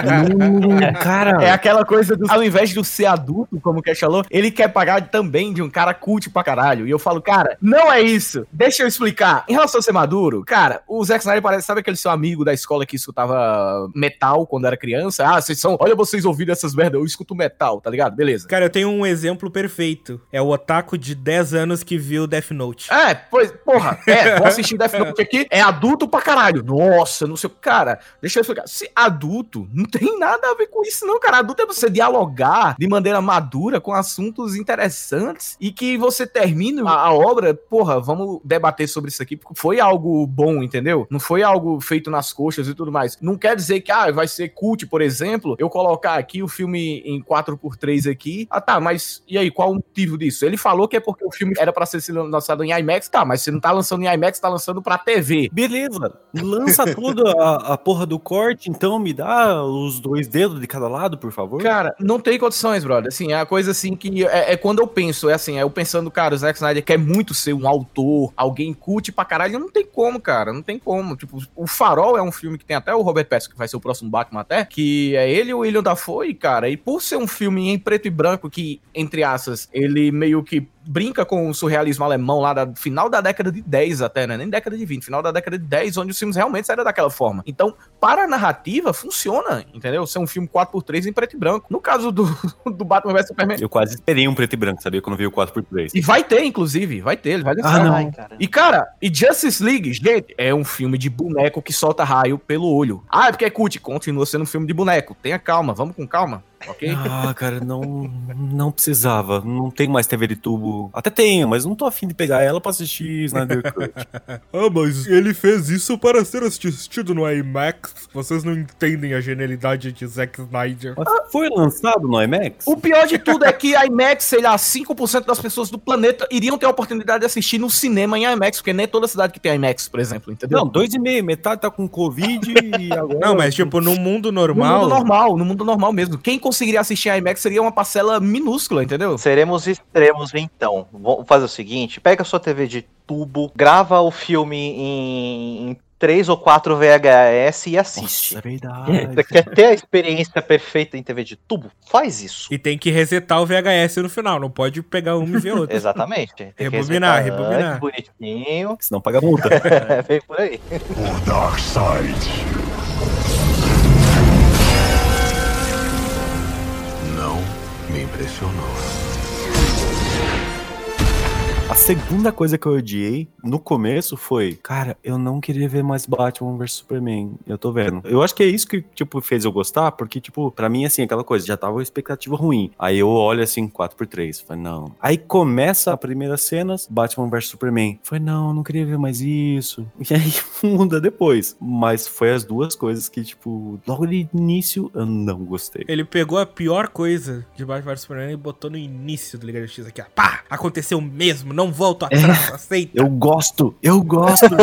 Hum, cara, É aquela coisa do. Ao invés de ser adulto, como o Cash falou, ele quer pagar também de um cara cult pra caralho. E eu falo, cara, não é isso. Deixa eu explicar. Em relação a ser maduro, cara, o Zack Snyder parece, sabe aquele seu amigo da escola que escutava metal quando era criança? Ah, vocês são. Olha vocês ouvindo essas eu escuto metal, tá ligado? Beleza. Cara, eu tenho um exemplo perfeito. É o otaku de 10 anos que viu Death Note. É, pois, porra, é, vou assistir Death Note aqui, é adulto pra caralho. Nossa, não sei cara. Deixa eu explicar. Se adulto, não tem nada a ver com isso, não, cara. Adulto é você dialogar de maneira madura com assuntos interessantes e que você termine a, a obra, porra, vamos debater sobre isso aqui, porque foi algo bom, entendeu? Não foi algo feito nas coxas e tudo mais. Não quer dizer que, ah, vai ser cult, por exemplo, eu colocar aqui o filme em 4x3 aqui. Ah, tá, mas e aí, qual o motivo disso? Ele falou que é porque o filme era pra ser lançado em IMAX, tá, mas você não tá lançando em IMAX, tá lançando pra TV. beleza. Lança toda a, a porra do corte, então me dá os dois dedos de cada lado, por favor. Cara, não tem condições, brother. Assim, é a coisa assim que. É, é quando eu penso, é assim, é eu pensando, cara, o Zack Snyder quer muito ser um autor, alguém cult pra caralho. Não tem como, cara. Não tem como. Tipo, o Farol é um filme que tem até o Robert Pattinson, que vai ser o próximo Batman até, que é ele e o William Dafoe, cara. E por ser um filme em preto e branco, que, entre aspas, ele meio que brinca com o surrealismo alemão lá da final da década de 10 até, né? Nem década de 20, final da década de 10, onde os filmes realmente saíram daquela forma. Então, para a narrativa, funciona, entendeu? Ser um filme 4x3 em preto e branco. No caso do, do Batman vs Superman. Eu quase esperei um preto e branco, sabia? Quando veio o 4x3. E vai ter, inclusive, vai ter, ele vai lançar. Ah, não. Ai, cara. E, cara, e Justice League, gente, é um filme de boneco que solta raio pelo olho. Ah, é porque é cult, continua sendo um filme de boneco. Tenha calma, vamos com calma, ok? Ah, cara, não, não precisava. Não tem mais TV de tubo. Até tenho, mas não tô afim de pegar ela pra assistir Snyder Cut. Ah, mas ele fez isso para ser assistido no IMAX. Vocês não entendem a genialidade de Zack Snyder. Mas foi lançado no IMAX? O pior de tudo é que a IMAX, sei lá, 5% das pessoas do planeta iriam ter a oportunidade de assistir no cinema em IMAX, porque nem toda cidade que tem IMAX, por exemplo, entendeu? Não, dois e meio. Metade tá com Covid e agora... Não, mas tipo, no mundo no normal. mundo normal, no mundo normal mesmo. Quem conseguiria assistir a IMAX seria uma parcela minúscula, entendeu? Seremos extremos, então. Vamos fazer o seguinte: pega a sua TV de tubo, grava o filme em, em três ou quatro VHS e assiste. Nossa, é Você verdade. quer ter a experiência perfeita em TV de tubo? Faz isso. E tem que resetar o VHS no final, não pode pegar uma e ver outra. Exatamente. Tem que Rebobinar, resetar rebobinar. antes, Bonitinho. Senão paga multa. É, vem por aí. O Dark Side. Não me impressionou. A segunda coisa que eu odiei no começo foi, cara, eu não queria ver mais Batman vs Superman. Eu tô vendo. Eu acho que é isso que, tipo, fez eu gostar, porque, tipo, pra mim, assim, aquela coisa, já tava uma expectativa ruim. Aí eu olho assim, 4x3. Falei, não. Aí começa a primeira cenas, Batman vs Superman. Falei, não, não queria ver mais isso. E aí muda depois. Mas foi as duas coisas que, tipo, logo de início eu não gostei. Ele pegou a pior coisa de Batman vs Superman e botou no início do Liga da Justiça aqui, ó. Pá! Aconteceu mesmo, não volto atrás, aceita. Eu gosto, eu gosto.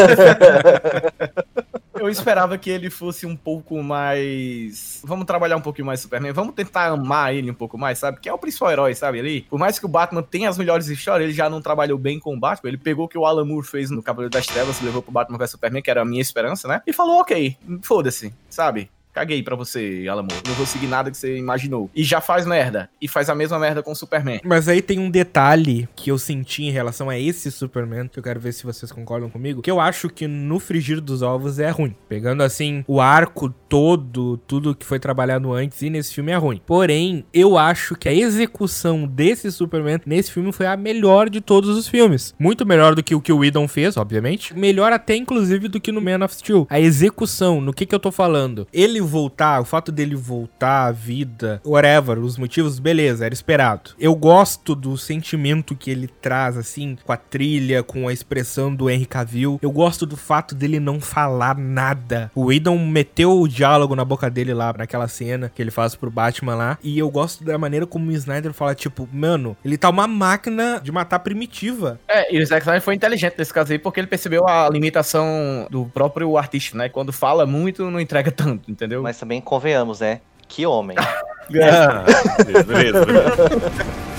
Eu esperava que ele fosse um pouco mais. Vamos trabalhar um pouquinho mais Superman. Vamos tentar amar ele um pouco mais, sabe? Que é o principal herói, sabe? Ali. Por mais que o Batman tenha as melhores histórias, ele já não trabalhou bem com o Batman. Ele pegou o que o Alan Moore fez no Cavaleiro das Trevas, levou pro Batman vs Superman, que era a minha esperança, né? E falou, ok, foda-se, sabe? Caguei pra você, Alan Moore. Não vou seguir nada que você imaginou. E já faz merda. E faz a mesma merda com o Superman. Mas aí tem um detalhe que eu senti em relação a esse Superman, que eu quero ver se vocês concordam comigo, que eu acho que no frigir dos ovos é ruim. Pegando assim o arco todo, tudo que foi trabalhado antes e nesse filme é ruim. Porém, eu acho que a execução desse Superman nesse filme foi a melhor de todos os filmes. Muito melhor do que o que o Whedon fez, obviamente. Melhor até inclusive do que no Man of Steel. A execução, no que que eu tô falando? Ele voltar, o fato dele voltar à vida, whatever, os motivos, beleza, era esperado. Eu gosto do sentimento que ele traz, assim, com a trilha, com a expressão do Henry Cavill. Eu gosto do fato dele não falar nada. O Whedon meteu o diálogo na boca dele lá, naquela cena que ele faz pro Batman lá. E eu gosto da maneira como o Snyder fala, tipo, mano, ele tá uma máquina de matar primitiva. É, e o Zack Snyder foi inteligente nesse caso aí, porque ele percebeu a limitação do próprio artista, né? Quando fala muito, não entrega tanto, entendeu? Mas também convenhamos, né? Que homem. Ah, beleza,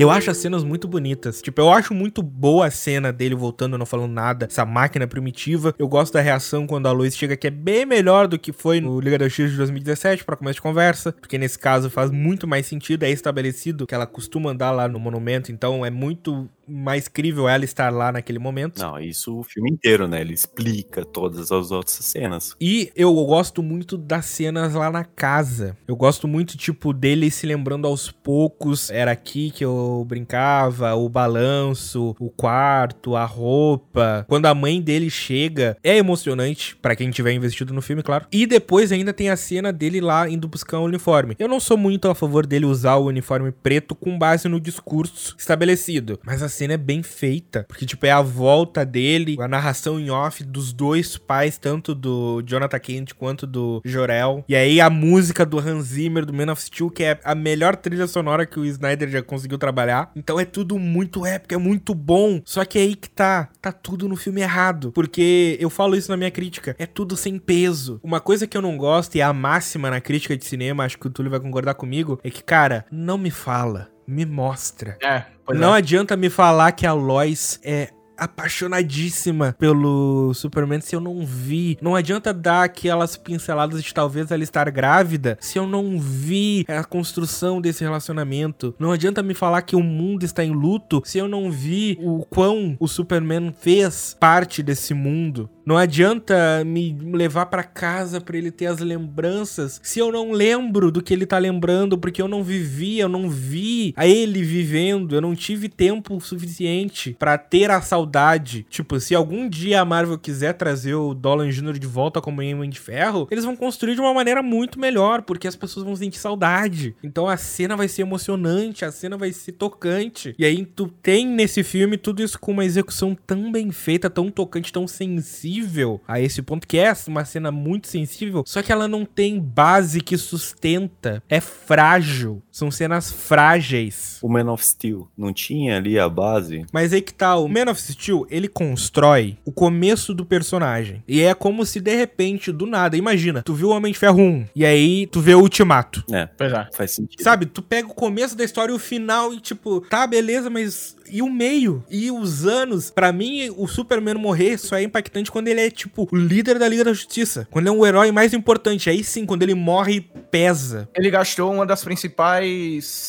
Eu acho as cenas muito bonitas. Tipo, eu acho muito boa a cena dele voltando, não falando nada, essa máquina primitiva. Eu gosto da reação quando a Lois chega, que é bem melhor do que foi no Liga da Justiça de 2017, pra começo de conversa. Porque nesse caso faz muito mais sentido, é estabelecido que ela costuma andar lá no monumento, então é muito mais crível ela estar lá naquele momento. Não, isso o filme inteiro, né? Ele explica todas as outras cenas. E eu gosto muito das cenas lá na casa. Eu gosto muito, tipo, dele se lembrando aos poucos. Era aqui que eu brincava, o balanço, o quarto, a roupa. Quando a mãe dele chega, é emocionante, pra quem tiver investido no filme, claro. E depois ainda tem a cena dele lá indo buscar um uniforme. Eu não sou muito a favor dele usar o uniforme preto com base no discurso estabelecido. Mas a cena é bem feita, porque, tipo, é a volta dele, a narração em off dos dois pais, tanto do Jonathan Kent quanto do Jorel. E aí a música do Hans Zimmer, do Man of Steel, que é a melhor trilha sonora que o Snyder já conseguiu trabalhar. Então é tudo muito épico, é muito bom. Só que é aí que tá, tá tudo no filme errado. Porque eu falo isso na minha crítica, é tudo sem peso. Uma coisa que eu não gosto, e é a máxima na crítica de cinema, acho que o Túlio vai concordar comigo, é que, cara, não me fala, me mostra. É, não é. adianta me falar que a Lois é apaixonadíssima pelo Superman se eu não vi. Não adianta dar aquelas pinceladas de talvez ela estar grávida se eu não vi a construção desse relacionamento. Não adianta me falar que o mundo está em luto se eu não vi o quão o Superman fez parte desse mundo. Não adianta me levar pra casa pra ele ter as lembranças se eu não lembro do que ele tá lembrando, porque eu não vivi, eu não vi a ele vivendo, eu não tive tempo suficiente pra ter a saudade. Tipo, se algum dia a Marvel quiser trazer o Dolan Jr. de volta como Homem de Ferro, eles vão construir de uma maneira muito melhor, porque as pessoas vão sentir saudade. Então a cena vai ser emocionante, a cena vai ser tocante. E aí tu tem nesse filme tudo isso com uma execução tão bem feita, tão tocante, tão sensível a esse ponto, que é uma cena muito sensível, só que ela não tem base que sustenta. É frágil. São cenas frágeis. O Man of Steel não tinha ali a base? Mas aí que tá, o Man of Steel, ele constrói o começo do personagem. E é como se de repente, do nada, imagina, tu viu o Homem de Ferro 1, e aí tu vê o Ultimato. É, Pois é. faz sentido. Sabe, tu pega o começo da história e o final e tipo, tá, beleza, mas e o meio? E os anos? Pra mim, o Superman morrer só é impactante quando ele é, tipo, o líder da Liga da Justiça. Quando é um herói mais importante. Aí sim, quando ele morre, pesa. Ele gastou uma das principais.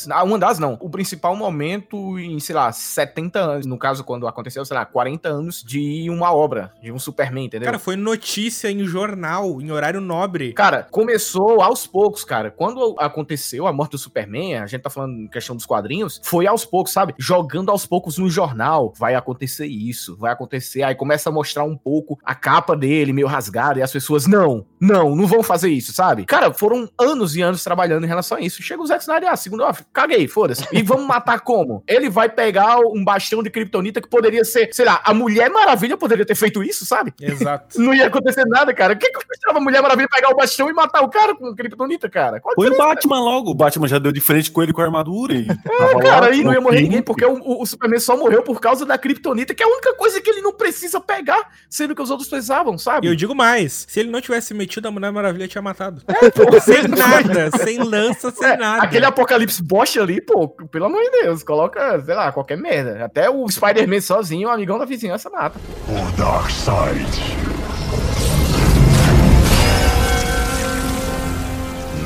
Ah, uma das não. O principal momento em, sei lá, 70 anos. No caso, quando aconteceu, sei lá, 40 anos de uma obra, de um Superman, entendeu? Cara, foi notícia em jornal, em horário nobre. Cara, começou aos poucos, cara. Quando aconteceu a morte do Superman, a gente tá falando em questão dos quadrinhos, foi aos poucos, sabe? Jogando aos poucos no jornal. Vai acontecer isso, vai acontecer. Aí começa a mostrar um pouco a capa dele meio rasgada e as pessoas, não, não, não vão fazer isso, sabe? Cara, foram anos e anos trabalhando em relação a isso. Chega o Zack Snyder, ah, segundo, ó, caguei, foda-se. E vamos matar como? Ele vai pegar um bastião de kryptonita que poderia ser, sei lá, a Mulher Maravilha poderia ter feito isso, sabe? Exato. Não ia acontecer nada, cara. O que que custava a Mulher Maravilha pegar o bastião e matar o cara com kryptonita, cara? Qual a Foi o? Batman logo. O Batman já deu de frente com ele com a armadura e. É, cara, aí não ia morrer ninguém, porque o, o- o Superman só morreu por causa da Kryptonita, que é a única coisa que ele não precisa pegar, sendo que os outros precisavam, E sabe? eu digo mais, se ele não tivesse metido a Mulher Maravilha, tinha matado. Pô, sem nada, sem lança, sem É, nada. Aquele apocalipse bosta ali, pô, pelo amor de Deus, coloca, sei lá, qualquer merda. Até o Spider-Man sozinho, o amigão da vizinhança mata. O Darkseid.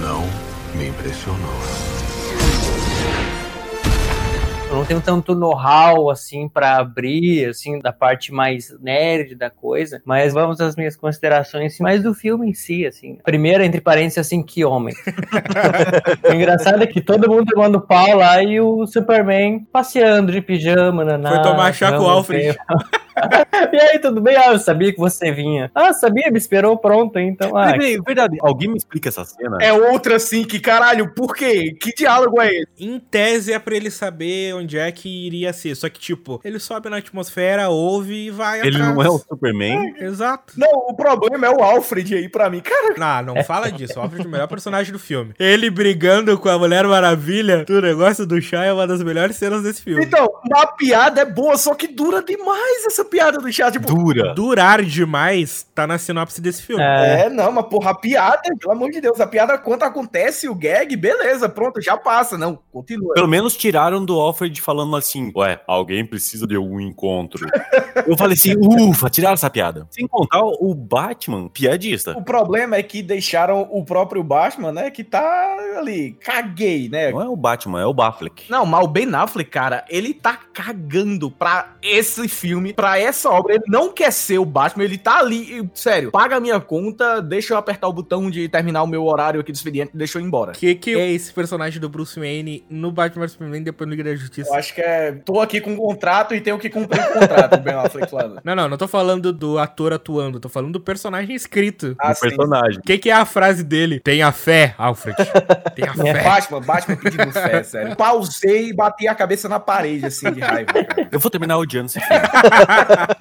Não me impressionou. Eu não tenho tanto know-how, assim, pra abrir, assim, da parte mais nerd da coisa, mas vamos às minhas considerações, assim, mais do filme em si, assim. Primeiro, entre parênteses, assim, que homem. o engraçado é que todo mundo tomando pau lá e o Superman passeando de pijama, naná. Foi tomar chá com o Alfred. E aí, tudo bem? Ah, eu sabia que você vinha. Ah, sabia? Me esperou pronto, então. Ah, Peraí, verdade, alguém me explica essa cena? É outra assim que, caralho, por quê? Que diálogo é esse? Em tese é pra ele saber onde é que iria ser. Só que, tipo, ele sobe na atmosfera, ouve e vai Ele atrás. não é o Superman? Exato. Não, o problema é o Alfred aí pra mim. Cara, Não, não fala disso. O Alfred é o melhor personagem do filme. Ele brigando com a Mulher Maravilha. O negócio do chá é uma das melhores cenas desse filme. então, uma piada é boa, só que dura demais essa piada do chat. Tipo, Dura. Durar demais tá na sinopse desse filme. É. É, não, mas porra, a piada, pelo amor de Deus, a piada quando acontece o gag, beleza, pronto, já passa. Não, continua. Pelo menos tiraram do Alfred falando assim: Ué, alguém precisa de um encontro. Eu falei assim: Ufa, tiraram essa piada. Sem contar o Batman, piadista. O problema é que deixaram o próprio Batman, né, que tá ali, caguei, né? Não é o Batman, é o Baffleck. Não, mas o Ben Affleck, cara, ele tá cagando pra esse filme, pra essa obra. Ele não quer ser o Batman, ele tá ali, e, sério, paga a minha conta, deixa eu apertar o botão de terminar o meu horário aqui do expediente e deixa eu ir embora. O que, que é esse personagem do Bruce Wayne no Batman vs Superman depois no Liga da Justiça? Eu acho que é. Tô aqui com um contrato e tenho que cumprir o contrato, Ben Affleck falando. Não, não, não tô falando do ator atuando, tô falando do personagem escrito. Ah, o personagem. O que, que é a frase dele? Tenha fé, Alfred. Tenha fé. Batman, Batman pedindo fé, sério. Pausei e bati a cabeça na parede, assim, de raiva. cara. Eu vou terminar odiando esse filme.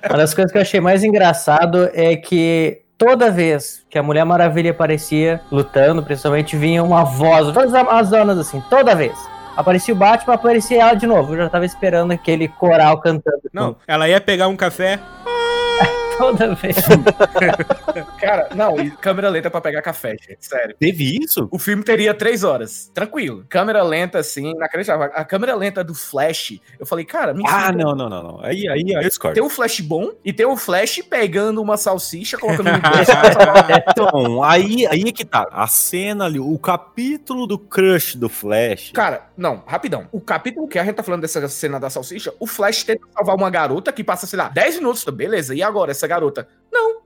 Uma das coisas que eu achei mais engraçado é que toda vez que a Mulher Maravilha aparecia lutando, principalmente vinha uma voz, todas as zonas assim, toda vez. Aparecia o Batman, aparecia ela de novo. Eu já tava esperando aquele coral cantando. Não, ela ia pegar um café. Toda vez. Cara, não, e câmera lenta pra pegar café, gente, sério. Teve isso? O filme teria três horas, tranquilo. Câmera lenta, assim, inacreditável. A câmera lenta do Flash, eu falei, cara, me Ah, não, não, não, não. Aí, aí, aí eu discordo. Tem um Flash bom e tem um Flash pegando uma salsicha, colocando no bolso. Então, aí, aí é que tá. A cena ali, o capítulo do crush do Flash. Cara, não, rapidão. O capítulo que a gente tá falando dessa cena da salsicha, o Flash tenta salvar uma garota que passa, sei lá, 10 minutos. Beleza, e agora essa garota? Não.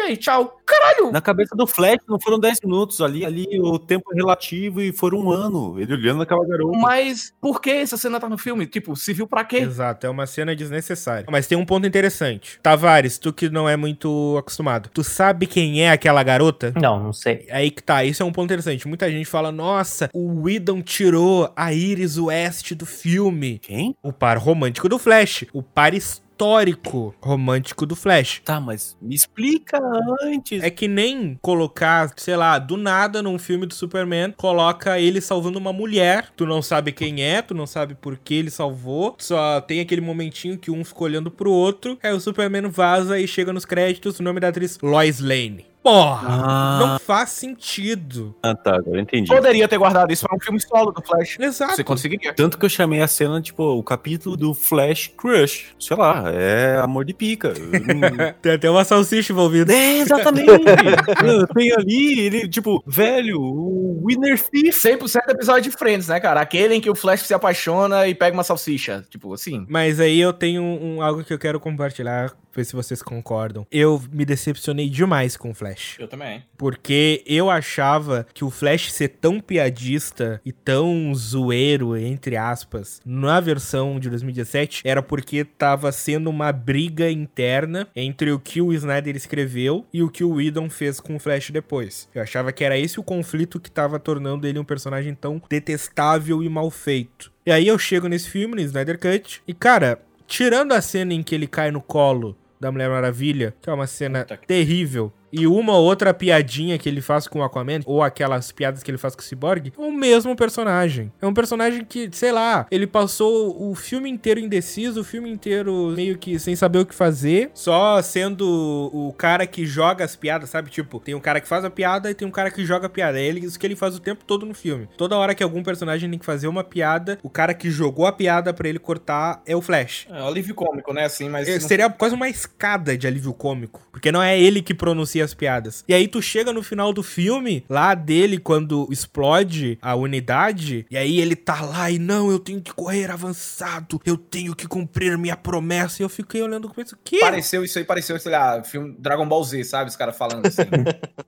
aí, tchau. Caralho! Na cabeça do Flash não foram 10 minutos ali, ali o tempo relativo e foram um ano. Ele olhando aquela garota. Mas por que essa cena tá no filme? Tipo, se viu pra quê? Exato, é uma cena desnecessária. Mas tem um ponto interessante. Tavares, tu que não é muito acostumado, tu sabe quem é aquela garota? Não, não sei. Aí que tá, isso é um ponto interessante. Muita gente fala, nossa, o Whedon tirou a Iris West do filme. Quem? O par romântico do Flash. O par histórico romântico do Flash. Tá, mas me explica antes. É que nem colocar, sei lá, do nada num filme do Superman, coloca ele salvando uma mulher. Tu não sabe quem é, tu não sabe por que ele salvou. Só tem aquele momentinho que um fica olhando pro outro. Aí o Superman vaza e chega nos créditos o nome da atriz Lois Lane. Porra! Ah, Não faz sentido. ah, tá, agora eu entendi. Poderia ter guardado isso pra um filme solo do Flash. Exato. Você conseguiria. Tanto que eu chamei a cena, tipo, o capítulo do Flash Crush. Sei lá, é amor de pica. Tem até uma salsicha envolvida. é, exatamente. Tem ali, ele, tipo, velho, o Winner Thief. 100% episódio de Friends, né, cara? Aquele em que o Flash se apaixona e pega uma salsicha. Tipo, assim. Mas aí eu tenho um, algo que eu quero compartilhar, ver se vocês concordam. Eu me decepcionei demais com o Flash. Eu também. Porque eu achava que o Flash ser tão piadista e tão zoeiro, entre aspas, na versão de 2017, era porque tava sendo uma briga interna entre o que o Snyder escreveu e o que o Whedon fez com o Flash depois. Eu achava que era esse o conflito que tava tornando ele um personagem tão detestável e mal feito. E aí eu chego nesse filme, no Snyder Cut, e cara, tirando a cena em que ele cai no colo da Mulher Maravilha, que é uma cena terrível, e uma outra piadinha que ele faz com o Aquaman, ou aquelas piadas que ele faz com o Cyborg, é o mesmo personagem. É um personagem que, sei lá, ele passou o filme inteiro indeciso, o filme inteiro meio que sem saber o que fazer, só sendo o cara que joga as piadas, sabe? Tipo, tem um cara que faz a piada e tem um cara que joga a piada. É isso que ele faz o tempo todo no filme. Toda hora que algum personagem tem que fazer uma piada, o cara que jogou a piada pra ele cortar é o Flash. É alívio cômico, né? Assim, mas. É, Seria quase uma escada de alívio cômico. Porque não é ele que pronuncia as piadas. E aí tu chega no final do filme, lá dele, quando explode a unidade, e aí ele tá lá e não, eu tenho que correr avançado, eu tenho que cumprir minha promessa. E eu fiquei olhando com isso, o quê? Pareceu isso aí, pareceu, sei lá, filme Dragon Ball Z, sabe? Os caras falando assim.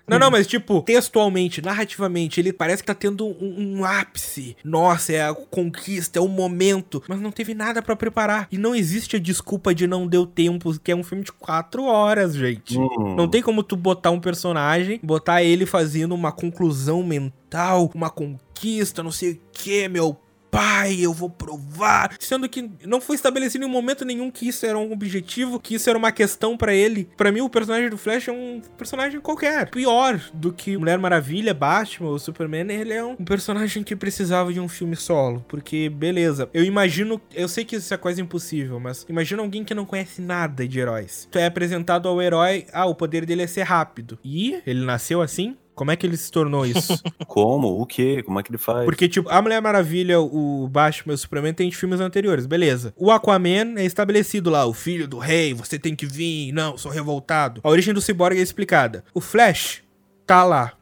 Não, não, mas tipo, textualmente, narrativamente, ele parece que tá tendo um, um ápice. Nossa, é a conquista, é o momento. Mas não teve nada pra preparar. E não existe a desculpa de não deu tempo, que é um filme de quatro horas, gente. Hum. Não tem como tu botar um personagem, botar ele fazendo uma conclusão mental, uma conquista, não sei o que, meu pai, eu vou provar. Sendo que não foi estabelecido em momento nenhum que isso era um objetivo, que isso era uma questão pra ele. Pra mim, o personagem do Flash é um personagem qualquer. Pior do que Mulher Maravilha, Batman ou Superman, ele é um personagem que precisava de um filme solo. Porque, beleza, eu imagino, eu sei que isso é quase impossível, mas imagina alguém que não conhece nada de heróis. Tu é apresentado ao herói, ah, o poder dele é ser rápido. E ele nasceu assim? Como é que ele se tornou isso? Como? O quê? Como é que ele faz? Porque, tipo, a Mulher Maravilha, o Batman e o Superman tem de filmes anteriores, beleza. O Aquaman é estabelecido lá, o filho do rei, você tem que vir, não, sou revoltado. A origem do Cyborg é explicada. O Flash tá lá.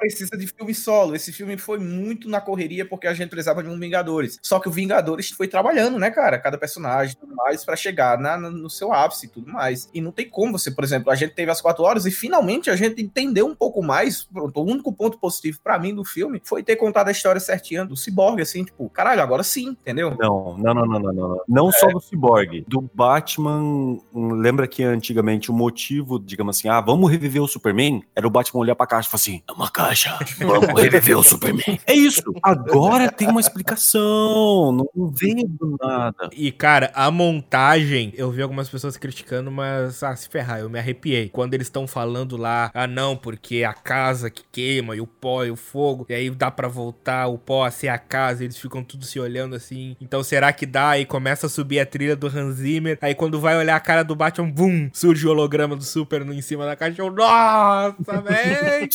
Precisa de filme solo. Esse filme foi muito na correria porque a gente precisava de um Vingadores. Só que o Vingadores foi trabalhando, né, cara? Cada personagem tudo mais pra chegar na, no seu ápice e tudo mais. E não tem como você, por exemplo, a gente teve as quatro horas e finalmente a gente entendeu um pouco mais. Pronto, o único ponto positivo pra mim do filme foi ter contado a história certinha do Cyborg, assim, tipo, caralho, agora sim, entendeu? Não, não, não, não, não, não. Não, não só do Cyborg. Do Batman. hum, Lembra que antigamente o motivo, digamos assim, ah, vamos reviver o Superman? Era o Batman olhar pra caixa e falar assim: é uma caixa. Vamos reviver o Superman. É isso. Agora tem uma explicação. Não veio do nada. E, cara, a montagem, eu vi algumas pessoas criticando, mas, ah, se ferrar, eu me arrepiei. Quando eles estão falando lá, ah, não, porque a casa que queima, e o pó e o fogo, e aí dá pra voltar o pó a ser a casa, e eles ficam tudo se olhando assim. Então, será que dá? E começa a subir a trilha do Hans Zimmer, aí quando vai olhar a cara do Batman, bum, surge o holograma do Super no, em cima da caixa, eu, nossa, velho!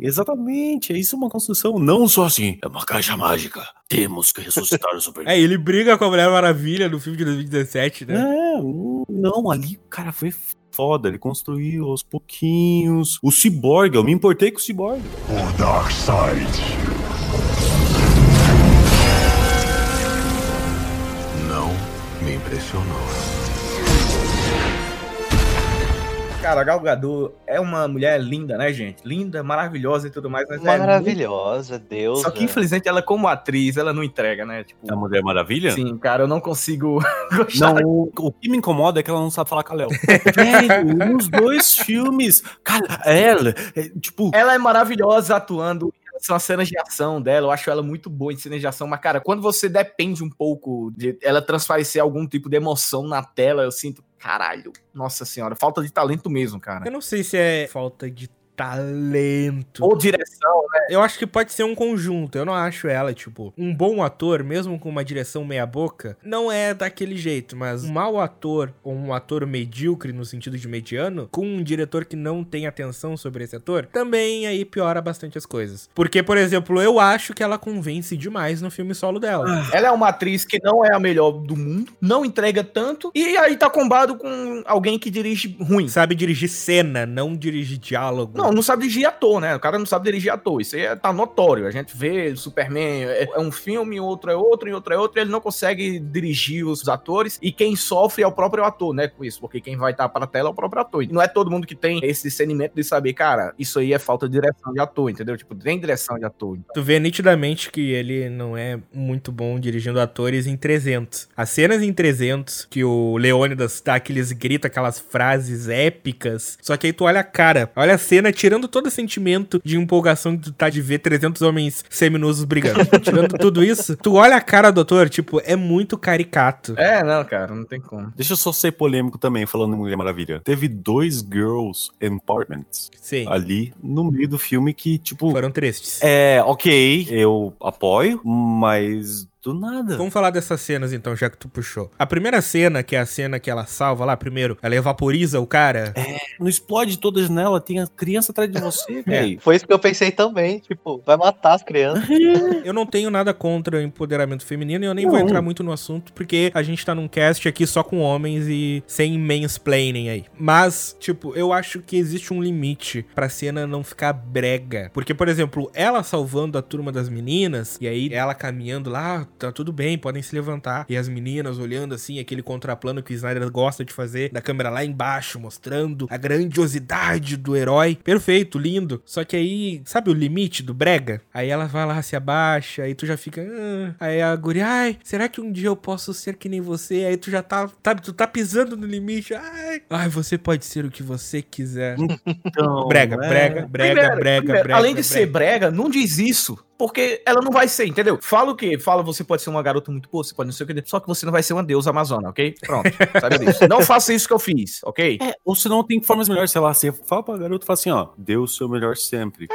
Exatamente. É isso uma construção. Não só assim. É uma caixa mágica. Temos que ressuscitar o Superman. É, ele briga com a Mulher Maravilha no filme de 2017, né? É, não, ali, cara, foi foda. Ele construiu aos pouquinhos. O Cyborg, eu me importei com o Cyborg. O Darkseid. Não me impressionou. Cara, a Gal Gadot é uma mulher linda, né, gente? Linda, maravilhosa e tudo mais, mas é Maravilhosa, Deus. muito... Só que, infelizmente, ela como atriz, ela não entrega, né? Tipo, A Mulher Maravilha? sim, cara, eu não consigo gostar. Não, o, o que me incomoda é que ela não sabe falar Kalel. Velho, nos dois filmes. Cara, ela, é, tipo, Ela é maravilhosa atuando. São as cenas de ação dela, eu acho ela muito boa em cenas de ação, mas, cara, quando você depende um pouco de ela transparecer algum tipo de emoção na tela, eu sinto, caralho, nossa senhora, falta de talento mesmo, cara. Eu não sei se é falta de talento. Ou direção, né? Eu acho que pode ser um conjunto. Eu não acho ela, tipo, um bom ator, mesmo com uma direção meia-boca, não é daquele jeito, mas um mau ator ou um ator medíocre no sentido de mediano, com um diretor que não tem atenção sobre esse ator, também aí piora bastante as coisas. Porque, por exemplo, eu acho que ela convence demais no filme solo dela. Ela é uma atriz que não é a melhor do mundo, não entrega tanto, e aí tá combado com alguém que dirige ruim. Sabe dirigir cena, não dirigir diálogo. Não, não sabe dirigir ator, né? O cara não sabe dirigir ator. Isso aí é- tá notório. A gente vê Superman, é, é um filme, outro é outro, e outro é outro, ele não consegue dirigir os atores. E quem sofre é o próprio ator, né? Com isso, porque quem vai estar pra tela é o próprio ator. E não é todo mundo que tem esse discernimento de saber, cara, isso aí é falta de direção de ator, entendeu? Tipo, tem direção de ator. Tu vê nitidamente que ele não é muito bom dirigindo atores em 300. As cenas em 300, que o Leônidas dá aqueles grita aquelas frases épicas. Só que aí tu olha a cara, olha a cena, tirando todo o sentimento de empolgação que tu tá de ver 300 homens seminusos brigando. tirando tudo isso, tu olha a cara do ator, tipo, é muito caricato. É, não, cara, não tem como. deixa eu só ser polêmico também, falando em Mulher Maravilha. Teve dois girls empowerments Sim, ali no meio do filme que, tipo, foram tristes. é, ok, eu apoio, mas do nada. Vamos falar dessas cenas então, já que tu puxou. A primeira cena, que é a cena que ela salva lá, primeiro, ela evaporiza o cara. Não explode toda a janela, tem a criança atrás de você, velho. Foi isso que eu pensei também. Tipo, vai matar as crianças. Eu não tenho nada contra o empoderamento feminino e eu nem vou Não. entrar muito no assunto, porque a gente tá num cast aqui só com homens e sem mansplaining aí. Mas, tipo, eu acho que existe um limite pra cena não ficar brega. Porque, por exemplo, ela salvando a turma das meninas, e aí ela caminhando lá, "Ah, tá tudo bem, podem se levantar. E as meninas olhando assim, aquele contraplano que o Snyder gosta de fazer, da câmera lá embaixo, mostrando a grandiosidade do herói. Perfeito, lindo. Só que aí, sabe o limite do brega? Aí ela vai lá, se abaixa, aí tu já fica. "Ah". Aí a guria, ai, será que um dia eu posso ser que nem você? Aí tu já tá, sabe, tu tá pisando no limite. Ai, ai você pode ser o que você quiser. Então, Brega, é. brega, brega, Primeiro, brega, primeiro, brega. Além de brega. ser brega, não diz isso. Porque ela não vai ser, entendeu? Fala o quê? Fala, você pode ser uma garota muito boa, você pode não ser o que. Só que você não vai ser uma deusa amazona, ok? Pronto, sabe disso. Não faça isso que eu fiz, ok? É, ou senão tem formas melhores, sei lá, você fala pra garota e fala assim, ó, dê o seu melhor sempre.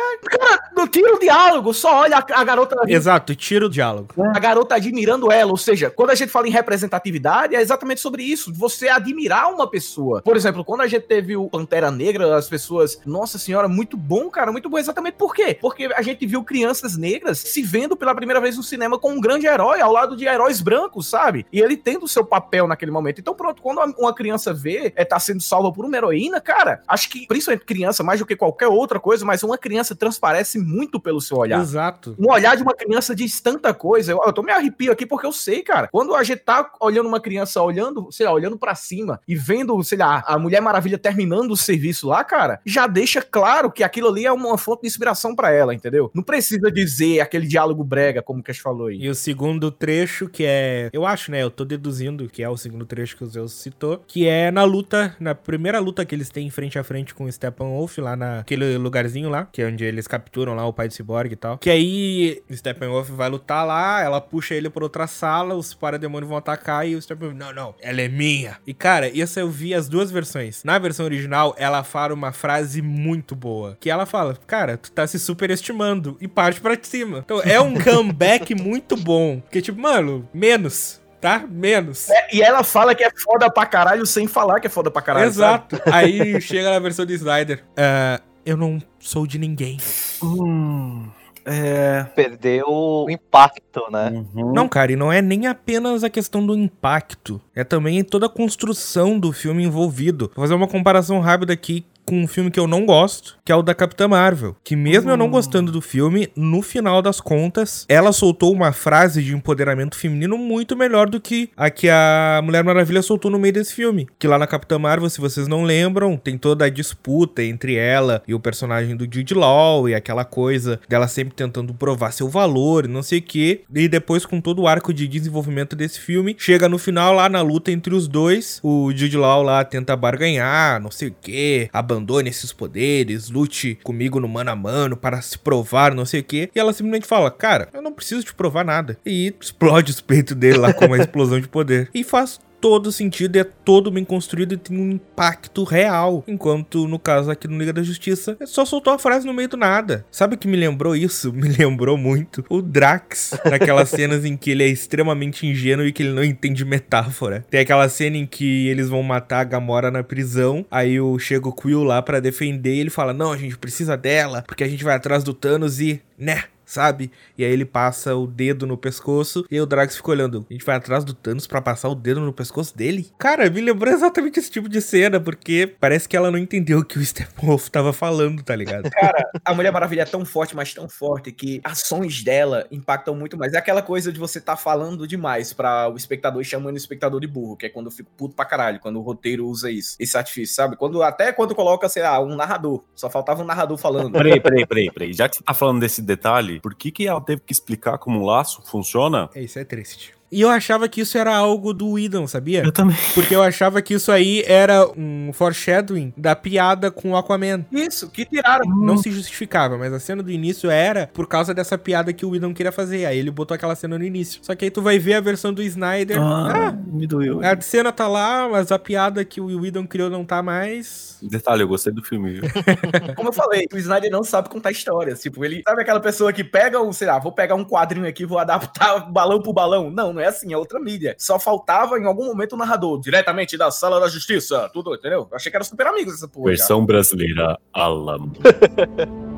Não tira o diálogo, só olha a, a garota. Exato, tira o diálogo. A garota admirando ela, ou seja, quando a gente fala em representatividade, é exatamente sobre isso. Você admirar uma pessoa. Por exemplo, quando a gente teve o Pantera Negra, as pessoas, nossa senhora, muito bom, cara, muito bom. Exatamente por quê? Porque a gente viu crianças negras se vendo pela primeira vez no cinema com um grande herói ao lado de heróis brancos, sabe? E ele tendo o seu papel naquele momento. Então, pronto, quando uma criança vê, é, tá sendo salva por uma heroína, cara, acho que, principalmente criança, mais do que qualquer outra coisa, mas uma criança transparece muito pelo seu olhar. Exato. Um olhar de uma criança diz tanta coisa. Eu, eu tô me arrepio aqui porque eu sei, cara. Quando a gente tá olhando uma criança, olhando, sei lá, olhando pra cima e vendo, sei lá, a Mulher Maravilha terminando o serviço lá, cara, já deixa claro que aquilo ali é uma fonte de inspiração pra ela, entendeu? Não precisa dizer aquele diálogo brega, como o Cash falou aí. E o segundo trecho, que é. Eu acho, né? Eu tô deduzindo que é o segundo trecho que o Zeus citou. Que é na luta, na primeira luta que eles têm frente a frente com o Steppenwolf, lá naquele lugarzinho lá, que é onde eles capturam lá o pai do Cyborg e tal. Que aí Steppenwolf vai lutar lá, ela puxa ele pra outra sala, os parademônios vão atacar e o Steppenwolf, não, não, ela é minha. E cara, isso eu vi as duas versões. Na versão original, ela fala uma frase muito boa. Que ela fala, cara, tu tá se superestimando e parte pra cima. Então é um comeback muito bom. Porque, tipo, mano, menos, tá? Menos. É, e ela fala que é foda pra caralho sem falar que é foda pra caralho. sabe? Exato. Aí chega na versão do Snyder. "Ah, eu não sou de ninguém. Hum, é... Perdeu o impacto, né? uhum. Não, cara, e não é nem apenas a questão do impacto. É também toda a construção do filme envolvido. Vou fazer uma comparação rápida aqui com um filme que eu não gosto, que é o da Capitã Marvel. Que mesmo eu não gostando do filme, no final das contas, ela soltou uma frase de empoderamento feminino muito melhor do que a que a Mulher Maravilha soltou no meio desse filme. Que lá na Capitã Marvel, se vocês não lembram, tem toda a disputa entre ela e o personagem do Jude Law e aquela coisa dela sempre tentando provar seu valor e não sei o que. E depois, com todo o arco de desenvolvimento desse filme, chega no final lá na luta entre os dois, o Jude Law lá tenta barganhar, não sei o que, abandone esses poderes, lute comigo no mano a mano para se provar, não sei o que. E ela simplesmente fala: Cara, eu não preciso te provar nada. E explode os peitos dele lá com uma explosão de poder. E faz todo sentido, é todo bem construído e tem um impacto real. Enquanto no caso aqui no Liga da Justiça, só soltou a frase no meio do nada. Sabe o que me lembrou isso? Me lembrou muito o Drax, naquelas cenas em que ele é extremamente ingênuo e que ele não entende metáfora. Tem aquela cena em que eles vão matar a Gamora na prisão, aí o chega o Quill lá para defender e ele fala: "Não, a gente precisa dela, porque a gente vai atrás do Thanos e, né, sabe? E aí ele passa o dedo no pescoço e o Drax fica olhando. A gente vai atrás do Thanos para passar o dedo no pescoço dele? Cara, me lembrou exatamente esse tipo de cena, porque parece que ela não entendeu o que o Steppenwolf tava falando, tá ligado? Cara, a Mulher Maravilha é tão forte, mas tão forte, que ações dela impactam muito mais. É aquela coisa de você tá falando demais para o espectador e chamando o espectador de burro, que é quando eu fico puto pra caralho, quando o roteiro usa isso, esse artifício, sabe? Quando, até quando coloca, sei lá, um narrador. Só faltava um narrador falando. Peraí, peraí, peraí, peraí. Já que você tá falando desse detalhe, por que, que ela teve que explicar como um laço funciona? É, isso é triste. E eu achava que isso era algo do Whedon, sabia? Eu também. Porque eu achava que isso aí era um foreshadowing da piada com o Aquaman. Isso, que tiraram. Não se justificava, mas a cena do início era por causa dessa piada que o Whedon queria fazer. Aí ele botou aquela cena no início. Só que aí tu vai ver a versão do Snyder. Ah, Ah, me doeu. a cena tá lá, mas a piada que o Whedon criou não tá mais. Detalhe, eu gostei do filme, viu? Como eu falei, o Snyder não sabe contar histórias. Tipo, ele sabe aquela pessoa que pega um, sei lá, vou pegar um quadrinho aqui, vou adaptar balão por balão. Não, não é assim, é outra mídia. Só faltava em algum momento o narrador, diretamente da sala da justiça, tudo, entendeu? Eu achei que era super amigos essa porra. já. Versão brasileira, Alamo.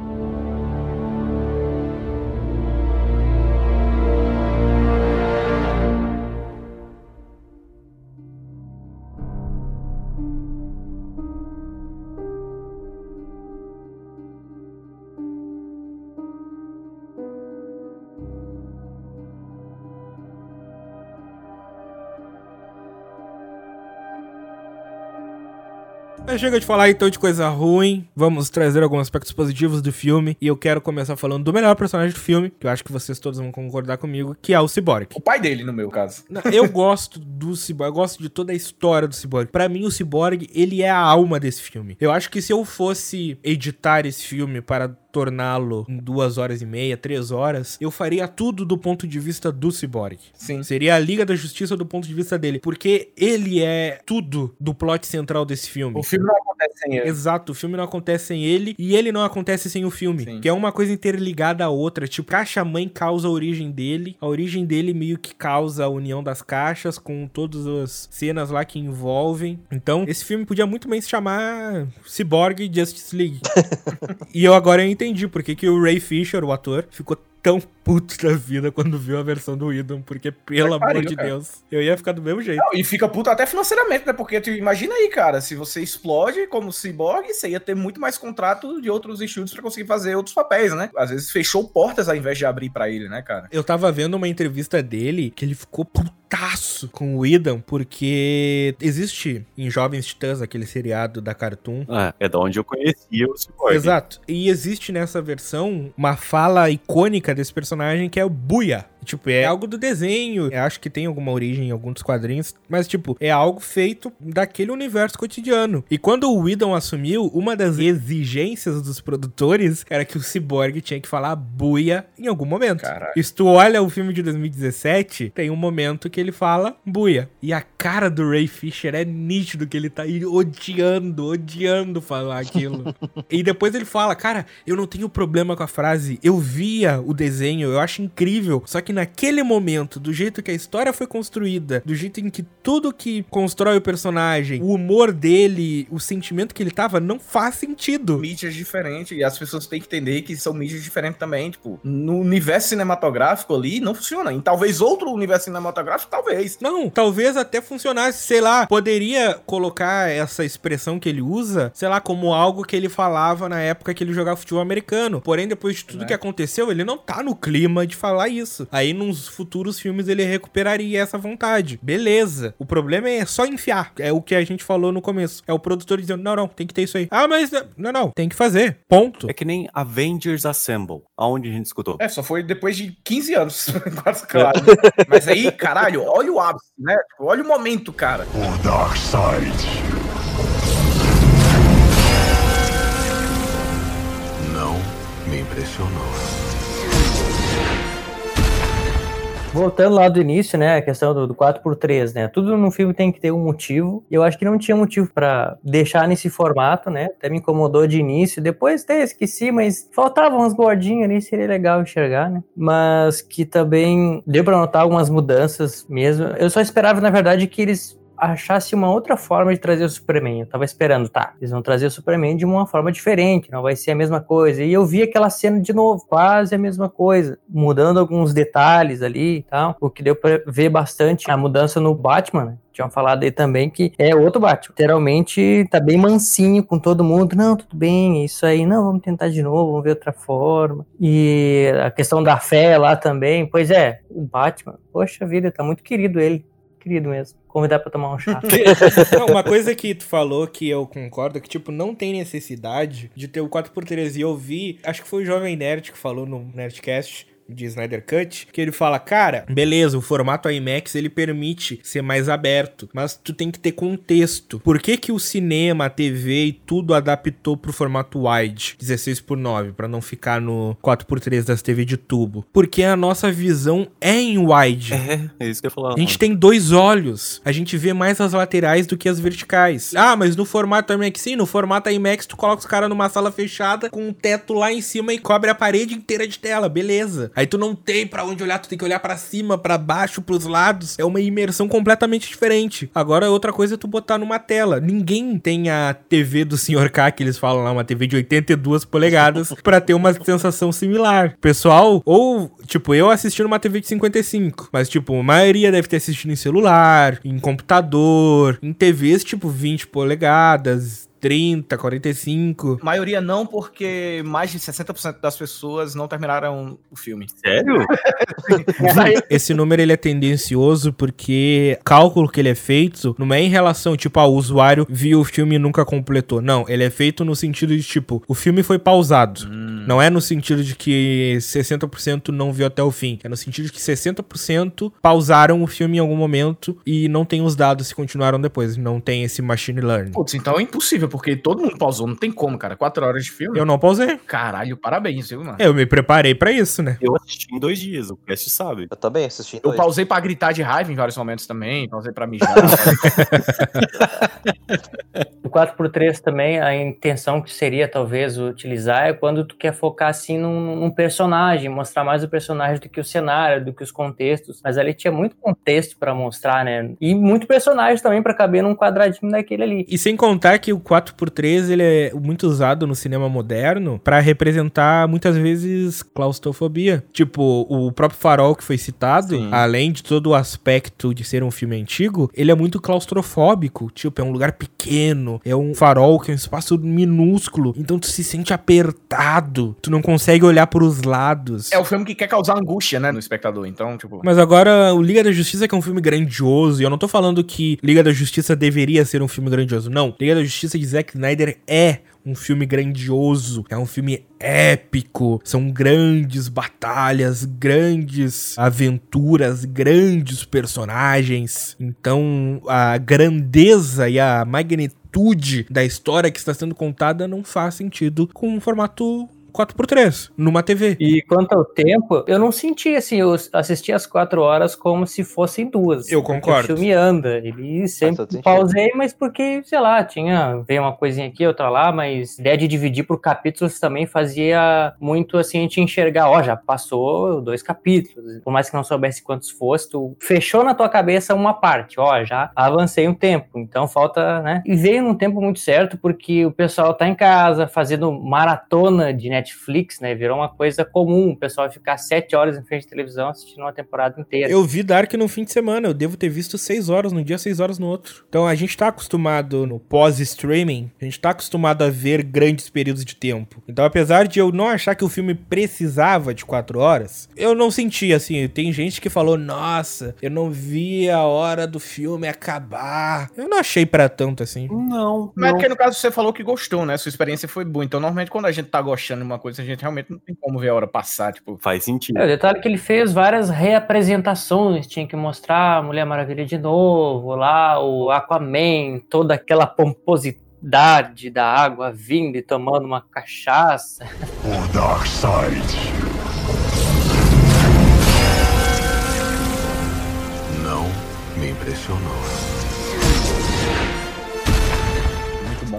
Mas chega de falar então de coisa ruim. Vamos trazer alguns aspectos positivos do filme. E eu quero começar falando do melhor personagem do filme, que eu acho que vocês todos vão concordar comigo, que é o Cyborg. O pai dele, no meu caso. Eu gosto do Cyborg, eu gosto de toda a história do Cyborg. Pra mim, o Cyborg, ele é a alma desse filme. Eu acho que se eu fosse editar esse filme para torná-lo em duas horas e meia, três horas, eu faria tudo do ponto de vista do Cyborg. Sim. Seria a Liga da Justiça do ponto de vista dele. Porque ele é tudo do plot central desse filme. O filme não acontece sem ele. Exato, o filme não acontece sem ele e ele não acontece sem o filme. Sim. Que é uma coisa interligada à outra. Tipo, caixa mãe causa a origem dele, a origem dele meio que causa a união das caixas com todas as cenas lá que envolvem. Então, esse filme podia muito bem se chamar Cyborg Justice League. e eu agora eu entendi por que, que o Ray Fisher, o ator, ficou tão puto da vida quando viu a versão do Idon, porque, pelo Mas amor pariu, de cara. Deus, eu ia ficar do mesmo jeito. Não, e fica puto até financeiramente, né? Porque tu imagina aí, cara, se você explode como cyborg, você ia ter muito mais contrato de outros estúdios pra conseguir fazer outros papéis, né? Às vezes fechou portas ao invés de abrir pra ele, né, cara? Eu tava vendo uma entrevista dele que ele ficou putaço com o Idam, porque existe em Jovens Titãs, aquele seriado da Cartoon. Ah, é da onde eu conhecia o Cyborg. Exato. E existe nessa versão uma fala icônica desse personagem que é o Buia. Tipo, é algo do desenho. Eu acho que tem alguma origem em alguns dos quadrinhos. Mas, tipo, é algo feito daquele universo cotidiano. E quando o Whedon assumiu, uma das exigências dos produtores era que o Cyborg tinha que falar buia em algum momento. Caralho. E se tu olha o filme de 2017, tem um momento que ele fala buia. E a cara do Ray Fisher é nítido que ele tá aí odiando, odiando falar aquilo. e depois ele fala, cara, eu não tenho problema com a frase. Eu via o desenho, eu acho incrível. Só que que naquele momento, do jeito que a história foi construída, do jeito em que tudo que constrói o personagem, o humor dele, o sentimento que ele tava, não faz sentido. mídias diferentes e as pessoas têm que entender que são mídias diferentes também. Tipo, no universo cinematográfico ali não funciona. Em talvez outro universo cinematográfico, talvez. Não, talvez até funcionasse, sei lá, poderia colocar essa expressão que ele usa, sei lá, como algo que ele falava na época que ele jogava futebol americano. Porém, depois de tudo É. que aconteceu, ele não tá no clima de falar isso. Aí, nos futuros filmes, ele recuperaria essa vontade. Beleza. O problema é só enfiar. É o que a gente falou no começo. É o produtor dizendo, não, não, tem que ter isso aí. Ah, mas, não, não, tem que fazer. Ponto. É que nem Avengers Assemble, aonde a gente escutou. É, só foi depois de 15 anos. Quase claro. Mas aí, caralho, olha o ápice, né? Tipo, olha o momento, cara. O Dark Side. Não me impressionou. Voltando lá do início, né, a questão do, do 4x3, né, tudo no filme tem que ter um motivo, e eu acho que não tinha motivo pra deixar nesse formato, né, até me incomodou de início, depois até esqueci, mas faltavam umas gordinhas ali, seria legal enxergar, né, mas que também deu pra notar algumas mudanças mesmo, eu só esperava, na verdade, que eles achasse uma outra forma de trazer o Superman. Eu tava esperando, tá? Eles vão trazer o Superman de uma forma diferente, não vai ser a mesma coisa. E eu vi aquela cena de novo, quase a mesma coisa, mudando alguns detalhes ali e tal, o que deu pra ver bastante a mudança no Batman, né? Tinham falado aí também que é outro Batman. Literalmente tá bem mansinho com todo mundo. Não, tudo bem, é isso aí. Não, vamos tentar de novo, vamos ver outra forma. E a questão da fé lá também. Pois é, o Batman, poxa vida, tá muito querido ele. Querido mesmo. Convidar pra tomar um chá. Não, uma coisa que tu falou que eu concordo é que, tipo, não tem necessidade de ter o 4x3. E eu vi, acho que foi o Jovem Nerd que falou no Nerdcast de Snyder Cut, que ele fala, cara, beleza, o formato IMAX ele permite ser mais aberto, mas tu tem que ter contexto. Por que que o cinema, a TV e tudo adaptou pro formato wide, 16 por 9, para não ficar no 4x3 das TV de tubo? Porque a nossa visão é em wide. É, é isso que eu ia falar. A gente tem dois olhos. A gente vê mais as laterais do que as verticais. Ah, mas no formato IMAX, sim, no formato IMAX, tu coloca os caras numa sala fechada com um teto lá em cima e cobre a parede inteira de tela, beleza. Aí tu não tem pra onde olhar, tu tem que olhar pra cima, pra baixo, pros lados. É uma imersão completamente diferente. Agora, outra coisa é tu botar numa tela. Ninguém tem a TV do Sr. K, que eles falam lá, uma TV de 82 polegadas, pra ter uma sensação similar. Pessoal, ou, tipo, eu assistindo uma TV de 55, mas, tipo, a maioria deve ter assistido em celular, em computador, em TVs, tipo, 20 polegadas, 30, 45. maioria não, porque mais de 60% das pessoas não terminaram o filme. Sério? Esse número ele é tendencioso porque o cálculo que ele é feito não é em relação, tipo, ao usuário viu o filme e nunca completou. Não, ele é feito no sentido de, tipo, o filme foi pausado. Não é no sentido de que 60% não viu até o fim. É no sentido de que 60% pausaram o filme em algum momento e não tem os dados se continuaram depois. Não tem esse machine learning. Putz, então é impossível, porque todo mundo pausou, não tem como, cara. Quatro horas de filme. Eu não pausei. Caralho, parabéns, viu, mano? Eu me preparei pra isso, né? Eu assisti em dois dias, o cast sabe. Eu também assisti. Eu dois. pausei pra gritar de raiva em vários momentos também, pausei pra mijar. O 4x3 também, a intenção que seria talvez utilizar é quando tu quer focar assim num, num personagem, mostrar mais o personagem do que o cenário, do que os contextos. Mas ali tinha muito contexto pra mostrar, né? E muito personagem também pra caber num quadradinho daquele ali. E sem contar que o 4x3 ele é muito usado no cinema moderno pra representar muitas vezes claustrofobia. Tipo, o próprio Farol que foi citado, Sim. além de todo o aspecto de ser um filme antigo, ele é muito claustrofóbico. Tipo, é um lugar pequeno, é um farol que é um espaço minúsculo, então tu se sente apertado, tu não consegue olhar pros lados. é o filme que quer causar angústia, né, no espectador. Então, tipo. Mas agora, o Liga da Justiça, que é um filme grandioso, e eu não tô falando que Liga da Justiça deveria ser um filme grandioso, não. Liga da Justiça de Zack Snyder é um filme grandioso, é um filme épico, são grandes batalhas, grandes aventuras, grandes personagens. Então, a grandeza e a magnitude da história que está sendo contada não faz sentido com um formato 4x3, numa TV. E quanto ao tempo, eu não senti assim, eu assisti as quatro horas como se fossem duas. Eu concordo. O filme anda, ele sempre todo sentido. pausei, mas porque, sei lá, tinha, veio uma coisinha aqui, outra lá, mas a ideia de dividir por capítulos também fazia muito assim a gente enxergar, ó, já passou dois capítulos, por mais que não soubesse quantos fosse, tu fechou na tua cabeça uma parte, ó, já avancei um tempo, então falta, né? E veio num tempo muito certo, porque o pessoal tá em casa fazendo maratona de Netflix, né? Virou uma coisa comum, o pessoal ficar sete horas em frente à televisão assistindo uma temporada inteira. Eu vi Dark no fim de semana, eu devo ter visto 6 horas num dia, 6 horas no outro. Então a gente tá acostumado no pós-streaming, a gente tá acostumado a ver grandes períodos de tempo. Então apesar de eu não achar que o filme precisava de 4 horas, eu não senti assim. Tem gente que falou, nossa, eu não vi a hora do filme acabar. Eu não achei pra tanto assim. Não, Mas é não. porque no caso você falou que gostou, né? Sua experiência foi boa. Então, normalmente, quando a gente tá gostando de uma coisa, a gente realmente não tem como ver a hora passar. Tipo, Faz sentido. É, o detalhe é que ele fez várias reapresentações, tinha que mostrar a Mulher Maravilha de novo, lá o Aquaman, toda aquela pomposidade da água vindo e tomando uma cachaça. O Dark Side. Não me impressionou.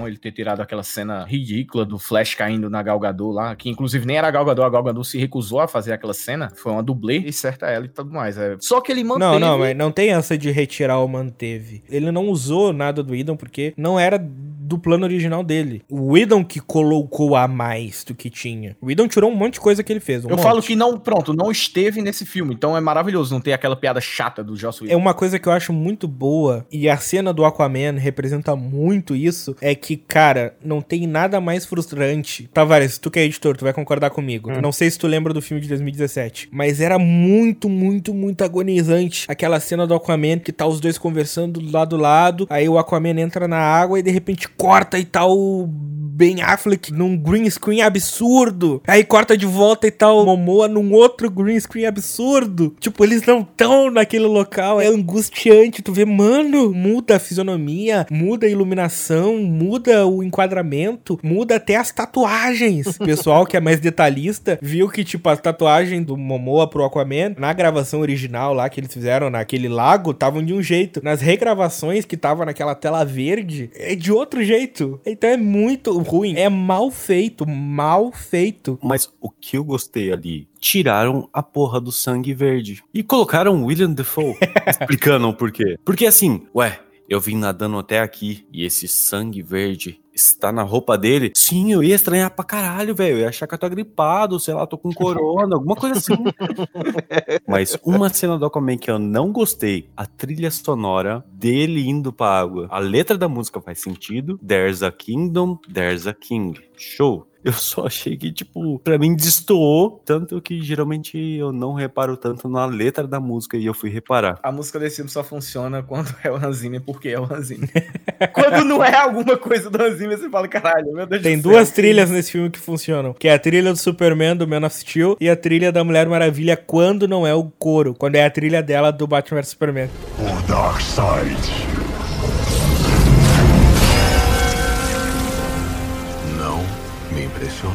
Ele ter tirado aquela cena ridícula do Flash caindo na Galgador lá, que inclusive nem era a Galgador, a Galgador se recusou a fazer aquela cena. Foi uma dublê e certa ela e tudo mais. É. Só que ele manteve... Não, não, mas não tem essa de retirar ou manteve. Ele não usou nada do Idon porque não era do plano original dele. O Idon que colocou a mais do que tinha. O Idon tirou um monte de coisa que ele fez. um Eu monte. falo que não, pronto, não esteve nesse filme, então é maravilhoso não ter aquela piada chata do Joss É Whedon. uma coisa que eu acho muito boa, e a cena do Aquaman representa muito isso, é que, cara, não tem nada mais frustrante. Tavares, tu que é editor, tu vai concordar comigo. Eu não sei se tu lembra do filme de 2017, mas era muito, muito, muito agonizante aquela cena do Aquaman que tá os dois conversando lado a lado, aí o Aquaman entra na água e de repente corta e tá o Ben Affleck num green screen absurdo. Aí corta de volta e tá o Momoa num outro green screen absurdo. Tipo, eles não tão naquele local. É angustiante. Tu vê, mano, muda a fisionomia, muda a iluminação, muda o enquadramento, muda até as tatuagens. O pessoal que é mais detalhista viu que, tipo, a tatuagem do Momoa pro Aquaman, na gravação original lá que eles fizeram naquele lago, estavam de um jeito. Nas regravações que tava naquela tela verde, é de outro jeito. Então é muito ruim. É mal feito, mal feito. Mas o que eu gostei ali, tiraram a porra do sangue verde e colocaram William Defoe, explicando o porquê. Porque assim, ué, eu vim nadando até aqui e esse sangue verde está na roupa dele. Sim, eu ia estranhar pra caralho, velho. Eu ia achar que eu tô gripado, sei lá, tô com corona, alguma coisa assim. Mas uma cena do Aquaman que eu não gostei, a trilha sonora dele indo pra água. A letra da música faz sentido. There's a kingdom, there's a king. Show. Eu só achei que, tipo, pra mim destoou, tanto que geralmente eu não reparo tanto na letra da música e eu fui reparar. A música desse filme só funciona quando é o Hans Zimmer, porque é o Hans Zimmer. quando não é alguma coisa do Hans Zimmer, você fala, caralho, meu Deus Tem do céu. duas trilhas nesse filme que funcionam, que é a trilha do Superman do Man of Steel e a trilha da Mulher Maravilha quando não é o coro, quando é a trilha dela do Batman vs Superman. O Dark Side. Impressionou.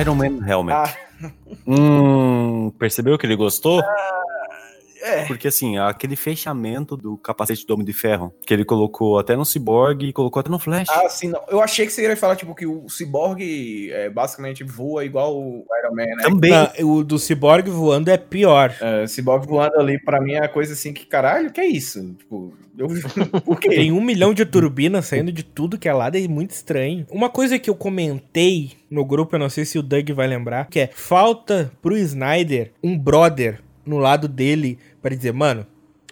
Iron Man Helmet. Ah. Hum, percebeu que ele gostou? É. Porque assim, aquele fechamento do capacete do Homem de Ferro, que ele colocou até no Cyborg e colocou até no Flash. Ah, sim, não. Eu achei que você ia falar, tipo, que o Cyborg é, basicamente voa igual o Iron Man, né? Também. Não, o do Cyborg voando é pior. É, Cyborg voando ali, pra mim, é a coisa assim que, caralho, que é isso? Tipo, eu... por quê? Tem um milhão de turbinas saindo de tudo que é lado, é muito estranho. Uma coisa que eu comentei no grupo, eu não sei se o Doug vai lembrar, que é falta pro Snyder um brother no lado dele pra dizer, mano,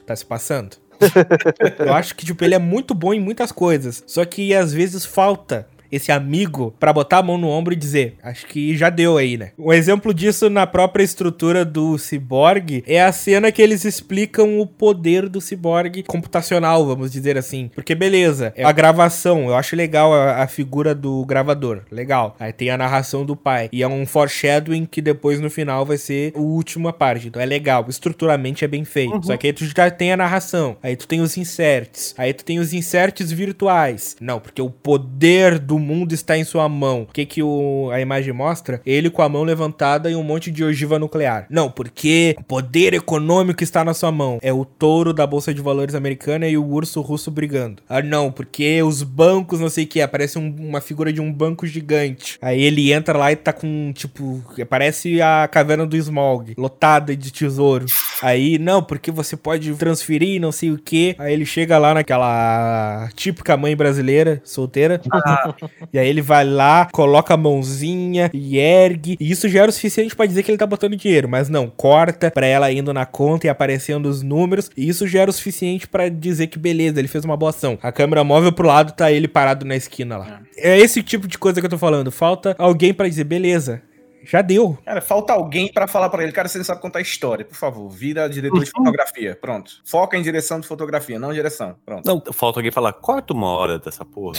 tá se passando. eu acho que, tipo, ele é muito bom em muitas coisas, só que às vezes falta esse amigo pra botar a mão no ombro e dizer, acho que já deu aí, né? Um exemplo disso na própria estrutura do Cyborg é a cena que eles explicam o poder do Cyborg computacional, vamos dizer assim. Porque beleza, é a gravação, eu acho legal a, a figura do gravador, legal. Aí tem a narração do pai e é um foreshadowing que depois no final vai ser a última parte. Então é legal, estruturalmente é bem feito. Só que aí tu já tem a narração, aí tu tem os inserts, aí tu tem os inserts virtuais. Não, porque o poder do mundo está em sua mão. O que que o, a imagem mostra? Ele com a mão levantada e um monte de ogiva nuclear. Não, porque o poder econômico está na sua mão. É o touro da Bolsa de Valores americana e o urso russo brigando. Ah, não, porque os bancos, não sei o que, aparece um- uma figura de um banco gigante. Aí ele entra lá e tá com, tipo, parece a caverna do Smog, lotada de tesouro. Aí, não, porque você pode transferir, não sei o que. Aí ele chega lá naquela típica mãe brasileira, solteira. e aí ele vai lá, coloca a mãozinha e ergue. E isso já era o suficiente pra dizer que ele tá botando dinheiro. Mas não, corta pra ela indo na conta e aparecendo os números. E isso já era o suficiente pra dizer que beleza, ele fez uma boa ação. A câmera móvel pro lado, tá ele parado na esquina lá. É esse tipo de coisa que eu tô falando. Falta alguém pra dizer, beleza. Já deu. Cara, falta alguém pra falar pra ele, cara, você não sabe contar história, por favor, vira diretor de fotografia, pronto. Foca em direção de fotografia, não direção, pronto. Não, falta alguém falar, corta uma hora dessa porra.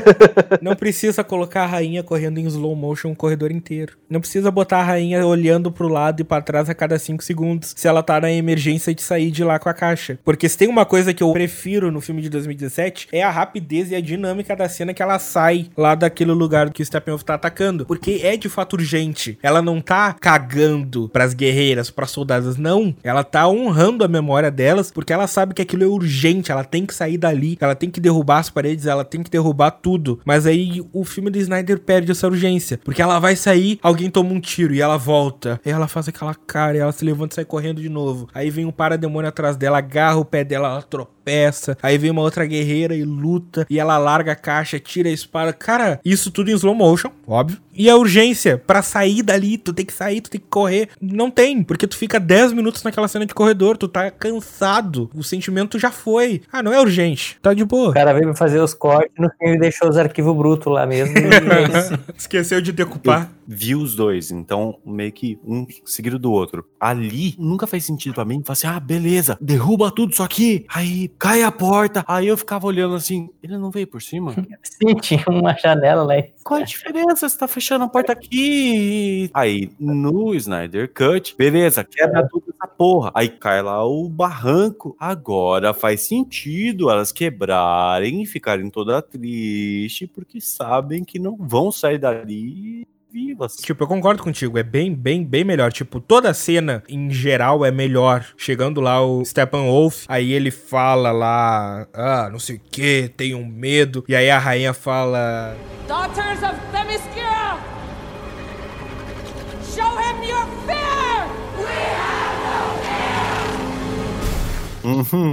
Não precisa colocar a rainha correndo em slow motion o corredor inteiro. Não precisa botar a rainha olhando pro lado e pra trás a cada 5 segundos se ela tá na emergência de sair de lá com a caixa. Porque se tem uma coisa que eu prefiro no filme de 2017 é a rapidez e a dinâmica da cena que ela sai lá daquele lugar que o Steppenwolf tá atacando. Porque é de fato urgente. Ela não tá cagando pras guerreiras, pras soldadas, não. Ela tá honrando a memória delas porque ela sabe que aquilo é urgente, ela tem que sair dali, ela tem que derrubar as paredes, ela tem que derrubar tudo. Mas aí o filme do Snyder perde essa urgência, porque ela vai sair, alguém toma um tiro e ela volta. E ela faz aquela cara, e ela se levanta e sai correndo de novo. Aí vem um parademônio atrás dela, agarra o pé dela, ela tropeça. Aí vem uma outra guerreira e luta, e ela larga a caixa, tira a espada. Cara, isso tudo em slow motion, óbvio. E a urgência pra sair dali, tu tem que sair, tu tem que correr. Não tem, porque tu fica 10 minutos naquela cena de corredor, tu tá cansado. O sentimento já foi. Ah, não é urgente, tá de O boa. cara veio fazer os cortes, no fim ele deixou os arquivos brutos lá mesmo. e é isso. Esqueceu de decupar. Vi os dois, então meio que um seguido do outro. Ali nunca fez sentido pra mim. Falar assim, ah, beleza, derruba tudo isso aqui. Aí cai a porta. Aí eu ficava olhando assim, ele não veio por cima? Sim, tinha uma janela lá. Qual a diferença? Você tá fechando a porta aqui. Aí, no Snyder Cut, beleza, quebra tudo essa porra. Aí cai lá o barranco. Agora faz sentido elas quebrarem e ficarem toda triste, porque sabem que não vão sair dali vivas. Tipo, eu concordo contigo, é bem, bem, bem melhor. Tipo, toda a cena, em geral, é melhor. Chegando lá o Steppenwolf, aí ele fala lá, ah, não sei o que, tenho medo. E aí a rainha fala, Daughters of Themyscira! Show him your fear!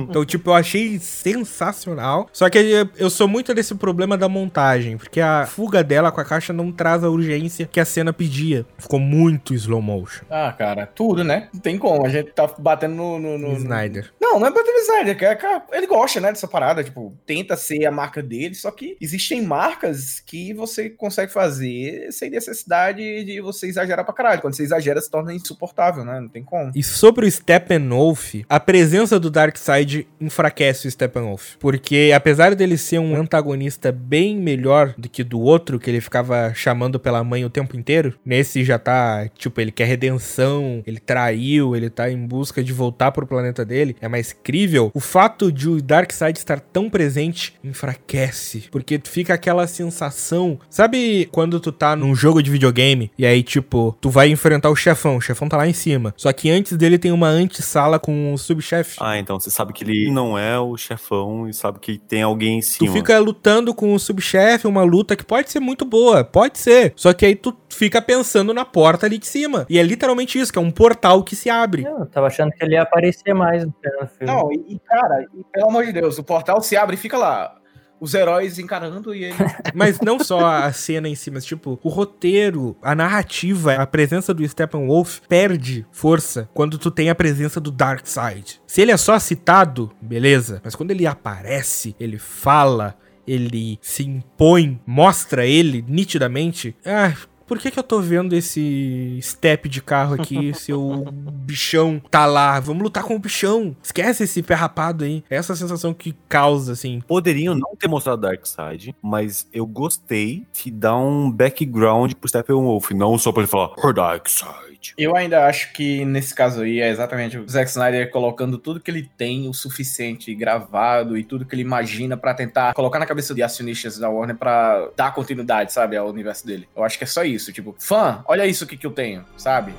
Então, tipo, eu achei sensacional. Só que eu sou muito desse problema da montagem, porque a fuga dela com a caixa não traz a urgência que a cena pedia. Ficou muito slow motion. Ah, cara, tudo, né? Não tem como, a gente tá batendo no... no, no- Snyder. Não, não é batendo no Snyder, que é- que é- ele gosta, né, dessa parada, tipo, tenta ser a marca dele, só que existem marcas que você consegue fazer sem necessidade de você exagerar pra caralho. Quando você exagera, se torna insuportável, né? Não tem como. E sobre o Steppenwolf, a presença do Darkseid enfraquece o Steppenwolf. Porque apesar dele ser um antagonista bem melhor do que do outro, que ele ficava chamando pela mãe o tempo inteiro, nesse já tá, tipo, ele quer redenção, ele traiu, ele tá em busca de voltar pro planeta dele, é mais crível. O fato de o Darkseid estar tão presente enfraquece. Porque fica aquela sensação. Sabe quando tu tá num jogo de videogame e aí, tipo, tu vai enfrentar o chefão, o chefão tá lá em cima. Só que antes dele tem uma antessala com o subchefe. Ah, então você sabe que ele não é o chefão e sabe que tem alguém em Tu cima. fica lutando com o subchefe, uma luta que pode ser muito boa, pode ser. Só que aí tu fica pensando na porta ali de cima. E é literalmente isso, que é um portal que se abre. Eu tava achando que ele ia aparecer mais no filme. Não, e, e, cara, e, pelo amor de Deus, o portal se abre e fica lá. Os heróis encarando e ele. Mas não só a cena em si, mas tipo, o roteiro, a narrativa, a presença do Steppenwolf perde força quando tu tem a presença do Darkseid. Se ele é só citado, beleza. Mas quando ele aparece, ele fala, ele se impõe, mostra ele nitidamente. Ah, por que, que eu tô vendo esse step de carro aqui se o bichão tá lá? Vamos lutar com o bichão. Esquece esse pé rapado aí. Essa sensação que causa, assim. Poderiam não ter mostrado Darkseid, mas eu gostei de dar um background pro Steppenwolf, não só pra ele falar, "Her Darkseid. Eu ainda acho que nesse caso aí é exatamente o Zack Snyder colocando tudo que ele tem o suficiente gravado e tudo que ele imagina pra tentar colocar na cabeça de acionistas da Warner pra dar continuidade, sabe, ao universo dele. Eu acho que é só isso, tipo, fã, olha isso aqui que eu tenho, sabe?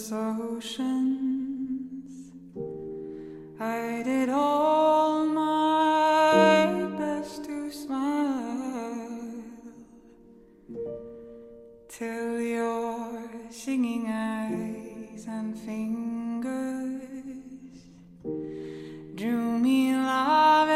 Shipless oceans. I did all my best to smile till your singing eyes and fingers drew me loving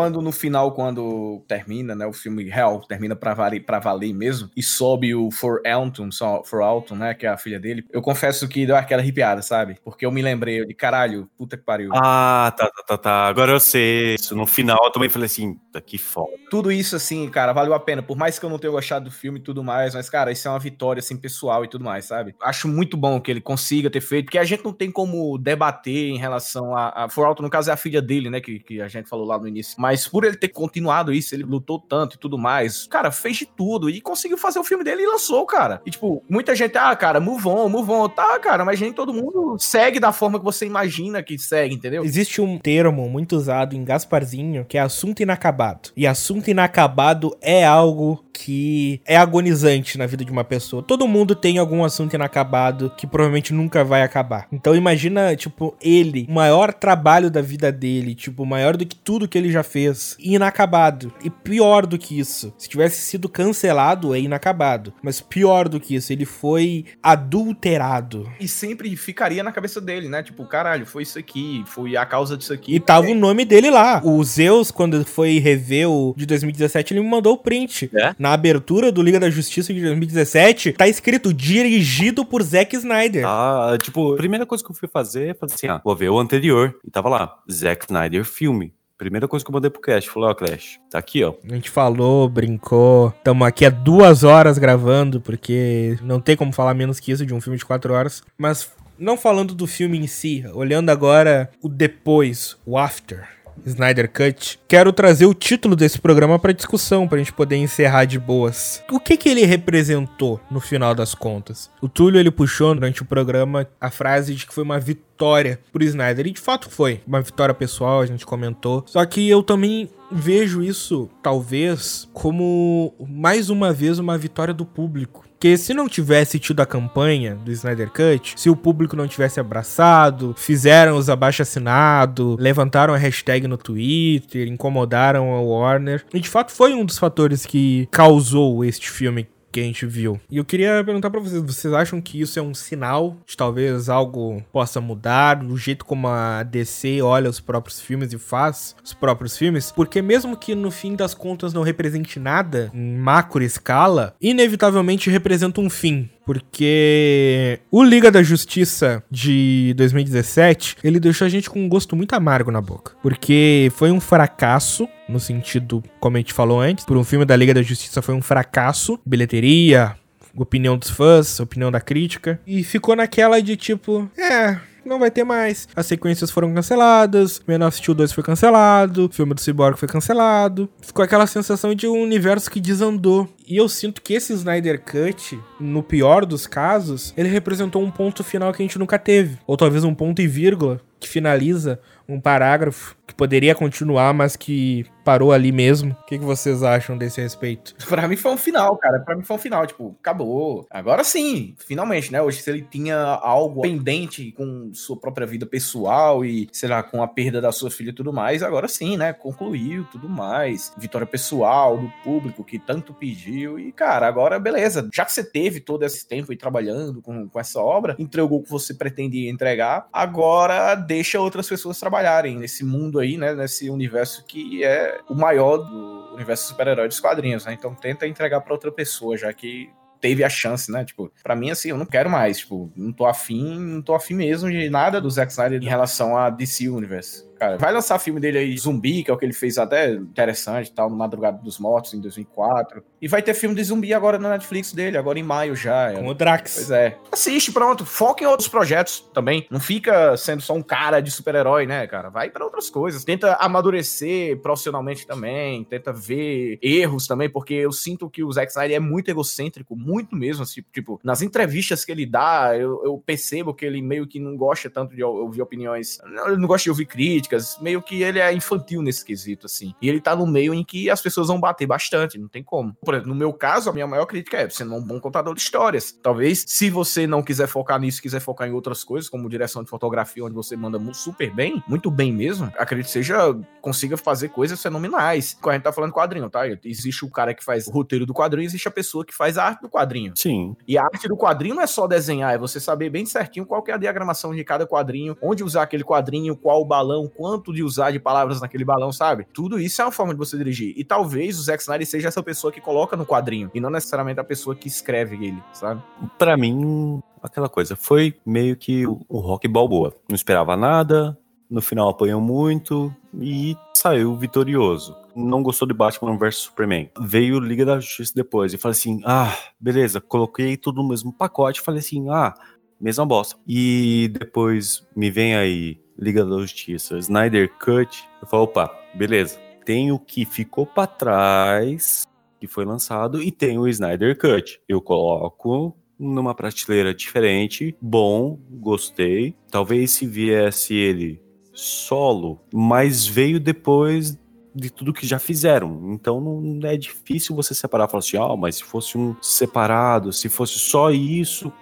Quando no final, quando termina, né, o filme real termina pra valer, pra valer mesmo, e sobe o For Alton, só For Alton, né, que é a filha dele, eu confesso que deu aquela arrepiada, sabe? Porque eu me lembrei de caralho, puta que pariu. Ah, tá, tá, tá, tá. Agora eu sei. Isso, no final eu também falei assim, tá que foda. Tudo isso, assim, cara, valeu a pena. Por mais que eu não tenha gostado do filme e tudo mais, mas, cara, isso é uma vitória, assim, pessoal e tudo mais, sabe? Acho muito bom que ele consiga ter feito, porque a gente não tem como debater em relação a. a For Alton, no caso, é a filha dele, né, que, que a gente falou lá no início. Mas por ele ter continuado isso, ele lutou tanto e tudo mais, cara, fez de tudo e conseguiu fazer o filme dele e lançou, cara. E, tipo, muita gente, ah, cara, move on, move on. Tá, cara, mas nem todo mundo segue da forma que você imagina que segue, entendeu? Existe um termo muito usado em Gasparzinho que é assunto inacabado. E assunto inacabado é algo que é agonizante na vida de uma pessoa. Todo mundo tem algum assunto inacabado que provavelmente nunca vai acabar. Então imagina, tipo, ele, o maior trabalho da vida dele, tipo, maior do que tudo que ele já fez, inacabado. E pior do que isso, se tivesse sido cancelado, é inacabado. Mas pior do que isso, ele foi adulterado. E sempre ficaria na cabeça dele, né? Tipo, caralho, foi isso aqui, foi a causa disso aqui. E tava o nome dele lá. O Zeus, quando foi rever o de 2017, ele me mandou o print. É? Na abertura do Liga da Justiça de 2017, tá escrito dirigido por Zack Snyder. Ah, tipo, a primeira coisa que eu fui fazer, falei assim, ah, vou ver o anterior. E tava lá, Zack Snyder filme. Primeira coisa que eu mandei pro Clash, falei, ó, Clash, tá aqui, ó. A gente falou, brincou. Tamo aqui há duas horas gravando, porque não tem como falar menos que isso de um filme de quatro horas. Mas não falando do filme em si, olhando agora o depois, o after. Snyder Cut. Quero trazer o título desse programa para discussão, pra gente poder encerrar de boas. O que que ele representou no final das contas? O Túlio ele puxou durante o programa a frase de que foi uma vitória pro Snyder e de fato foi uma vitória pessoal, a gente comentou. Só que eu também vejo isso talvez como mais uma vez uma vitória do público. Porque se não tivesse tido a campanha do Snyder Cut, se o público não tivesse abraçado, fizeram os abaixo-assinado, levantaram a hashtag no Twitter, incomodaram a Warner, e de fato foi um dos fatores que causou este filme que a gente viu. E eu queria perguntar pra vocês, vocês acham que isso é um sinal de talvez algo possa mudar do jeito como a DC olha os próprios filmes e faz os próprios filmes? Porque mesmo que no fim das contas não represente nada em macro escala, inevitavelmente representa um fim. Porque o Liga da Justiça de 2017, ele deixou a gente com um gosto muito amargo na boca. Porque foi um fracasso, no sentido, como a gente falou antes, por um filme da Liga da Justiça foi um fracasso, bilheteria, opinião dos fãs, opinião da crítica. E ficou naquela de tipo, é, não vai ter mais. As sequências foram canceladas, Man of Steel 2 foi cancelado, o filme do Cyborg foi cancelado. Ficou aquela sensação de um universo que desandou. E eu sinto que esse Snyder Cut, no pior dos casos, ele representou um ponto final que a gente nunca teve. Ou talvez um ponto e vírgula que finaliza um parágrafo que poderia continuar, mas que parou ali mesmo. O que, que vocês acham desse respeito? Pra mim foi um final, cara. Pra mim foi um final. Tipo, acabou. Agora sim, finalmente, né? Hoje, se ele tinha algo pendente com sua própria vida pessoal e, sei lá, com a perda da sua filha e tudo mais, agora sim, né? Concluiu tudo mais. Vitória pessoal do público que tanto pediu. E, cara, agora beleza. Já que você teve todo esse tempo aí trabalhando com, com essa obra, entregou o que você pretendia entregar, agora deixa outras pessoas trabalharem nesse mundo aí, né? Nesse universo que é o maior do universo super-herói dos quadrinhos, né? Então tenta entregar para outra pessoa, já que teve a chance, né? Tipo, pra mim, assim, eu não quero mais. Tipo, não tô afim, não tô afim mesmo de nada do Zack Snyder em relação a DC Universe cara. Vai lançar filme dele aí, Zumbi, que é o que ele fez até interessante tal, no Madrugada dos Mortos, em 2004. E vai ter filme de zumbi agora na Netflix dele, agora em maio já. Com o Drax. Pois é. Assiste, pronto. Foca em outros projetos também. Não fica sendo só um cara de super-herói, né, cara? Vai para outras coisas. Tenta amadurecer profissionalmente também. Tenta ver erros também, porque eu sinto que o Zack Snyder é muito egocêntrico, muito mesmo. Assim, tipo, nas entrevistas que ele dá, eu, eu percebo que ele meio que não gosta tanto de ouvir opiniões. Ele não gosta de ouvir críticas críticas, meio que ele é infantil nesse quesito, assim. E ele tá no meio em que as pessoas vão bater bastante, não tem como. Por exemplo, no meu caso, a minha maior crítica é você não é um bom contador de histórias. Talvez, se você não quiser focar nisso, quiser focar em outras coisas, como direção de fotografia, onde você manda super bem, muito bem mesmo, acredito que seja, consiga fazer coisas fenomenais. Quando a gente tá falando quadrinho, tá? Existe o cara que faz o roteiro do quadrinho, existe a pessoa que faz a arte do quadrinho. Sim. E a arte do quadrinho não é só desenhar, é você saber bem certinho qual é a diagramação de cada quadrinho, onde usar aquele quadrinho, qual o balão, quanto de usar de palavras naquele balão, sabe? Tudo isso é uma forma de você dirigir. E talvez o Zack Snyder seja essa pessoa que coloca no quadrinho, e não necessariamente a pessoa que escreve ele, sabe? Para mim, aquela coisa, foi meio que o rock balboa. Não esperava nada, no final apanhou muito e saiu vitorioso. Não gostou de Batman vs Superman. Veio Liga da Justiça depois e falei assim: ah, beleza, coloquei tudo no mesmo pacote. Falei assim: ah, mesma bosta. E depois me vem aí Liga da Justiça, Snyder Cut. Eu falo, opa, beleza. Tem o que ficou para trás, que foi lançado, e tem o Snyder Cut. Eu coloco numa prateleira diferente, bom, gostei. Talvez se viesse ele solo, mas veio depois de tudo que já fizeram. Então não é difícil você separar, falar assim, oh, mas se fosse um separado, se fosse só isso,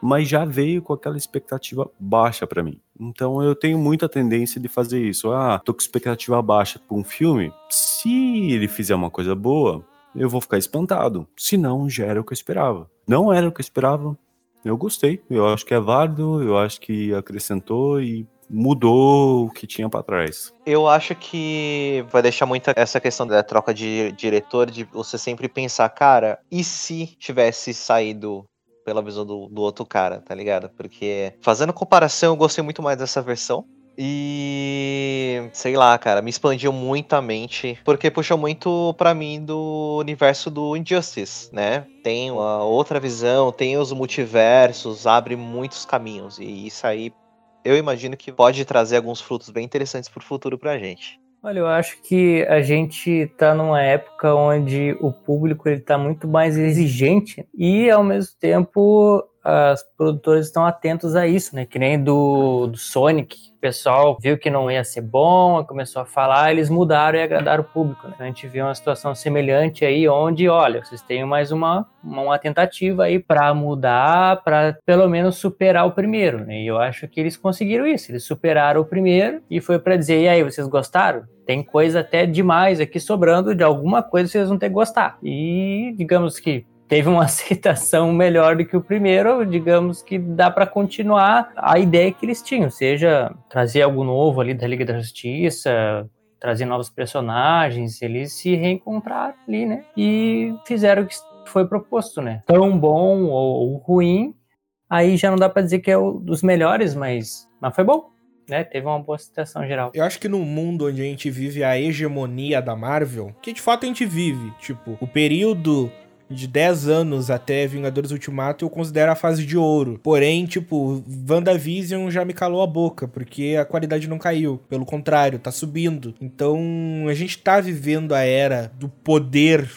mas já veio com aquela expectativa baixa para mim. Então eu tenho muita tendência de fazer isso. Ah, tô com expectativa baixa com um filme. Se ele fizer uma coisa boa, eu vou ficar espantado. Se não, já era o que eu esperava. Não era o que eu esperava. Eu gostei. Eu acho que é válido. Eu acho que acrescentou e mudou o que tinha para trás. Eu acho que vai deixar muito essa questão da troca de diretor, de você sempre pensar, cara, e se tivesse saído pela visão do, do outro cara, tá ligado? Porque fazendo comparação, eu gostei muito mais dessa versão. E sei lá, cara, me expandiu muito a mente, porque puxou muito para mim do universo do Injustice, né? Tem uma outra visão, tem os multiversos, abre muitos caminhos, e isso aí eu imagino que pode trazer alguns frutos bem interessantes pro futuro pra gente. Olha, eu acho que a gente está numa época onde o público está muito mais exigente e, ao mesmo tempo, as produtoras estão atentos a isso, né? Que nem do, do Sonic, o pessoal viu que não ia ser bom, começou a falar, eles mudaram e agradaram o público. Né? A gente viu uma situação semelhante aí, onde, olha, vocês têm mais uma, uma tentativa aí para mudar, para pelo menos superar o primeiro. Né? E eu acho que eles conseguiram isso, eles superaram o primeiro e foi para dizer, e aí, vocês gostaram? Tem coisa até demais aqui sobrando de alguma coisa que vocês vão ter que gostar. E digamos que teve uma aceitação melhor do que o primeiro, digamos que dá para continuar a ideia que eles tinham, seja trazer algo novo ali da Liga da Justiça, trazer novos personagens, eles se reencontraram ali, né? E fizeram o que foi proposto, né? Tão bom ou, ruim, aí já não dá para dizer que é um dos melhores, mas, mas foi bom. Né, teve uma boa situação geral. Eu acho que no mundo onde a gente vive a hegemonia da Marvel, que de fato a gente vive, tipo, o período de 10 anos até Vingadores Ultimato, eu considero a fase de ouro. Porém, tipo, WandaVision já me calou a boca, porque a qualidade não caiu. Pelo contrário, tá subindo. Então, a gente tá vivendo a era do poder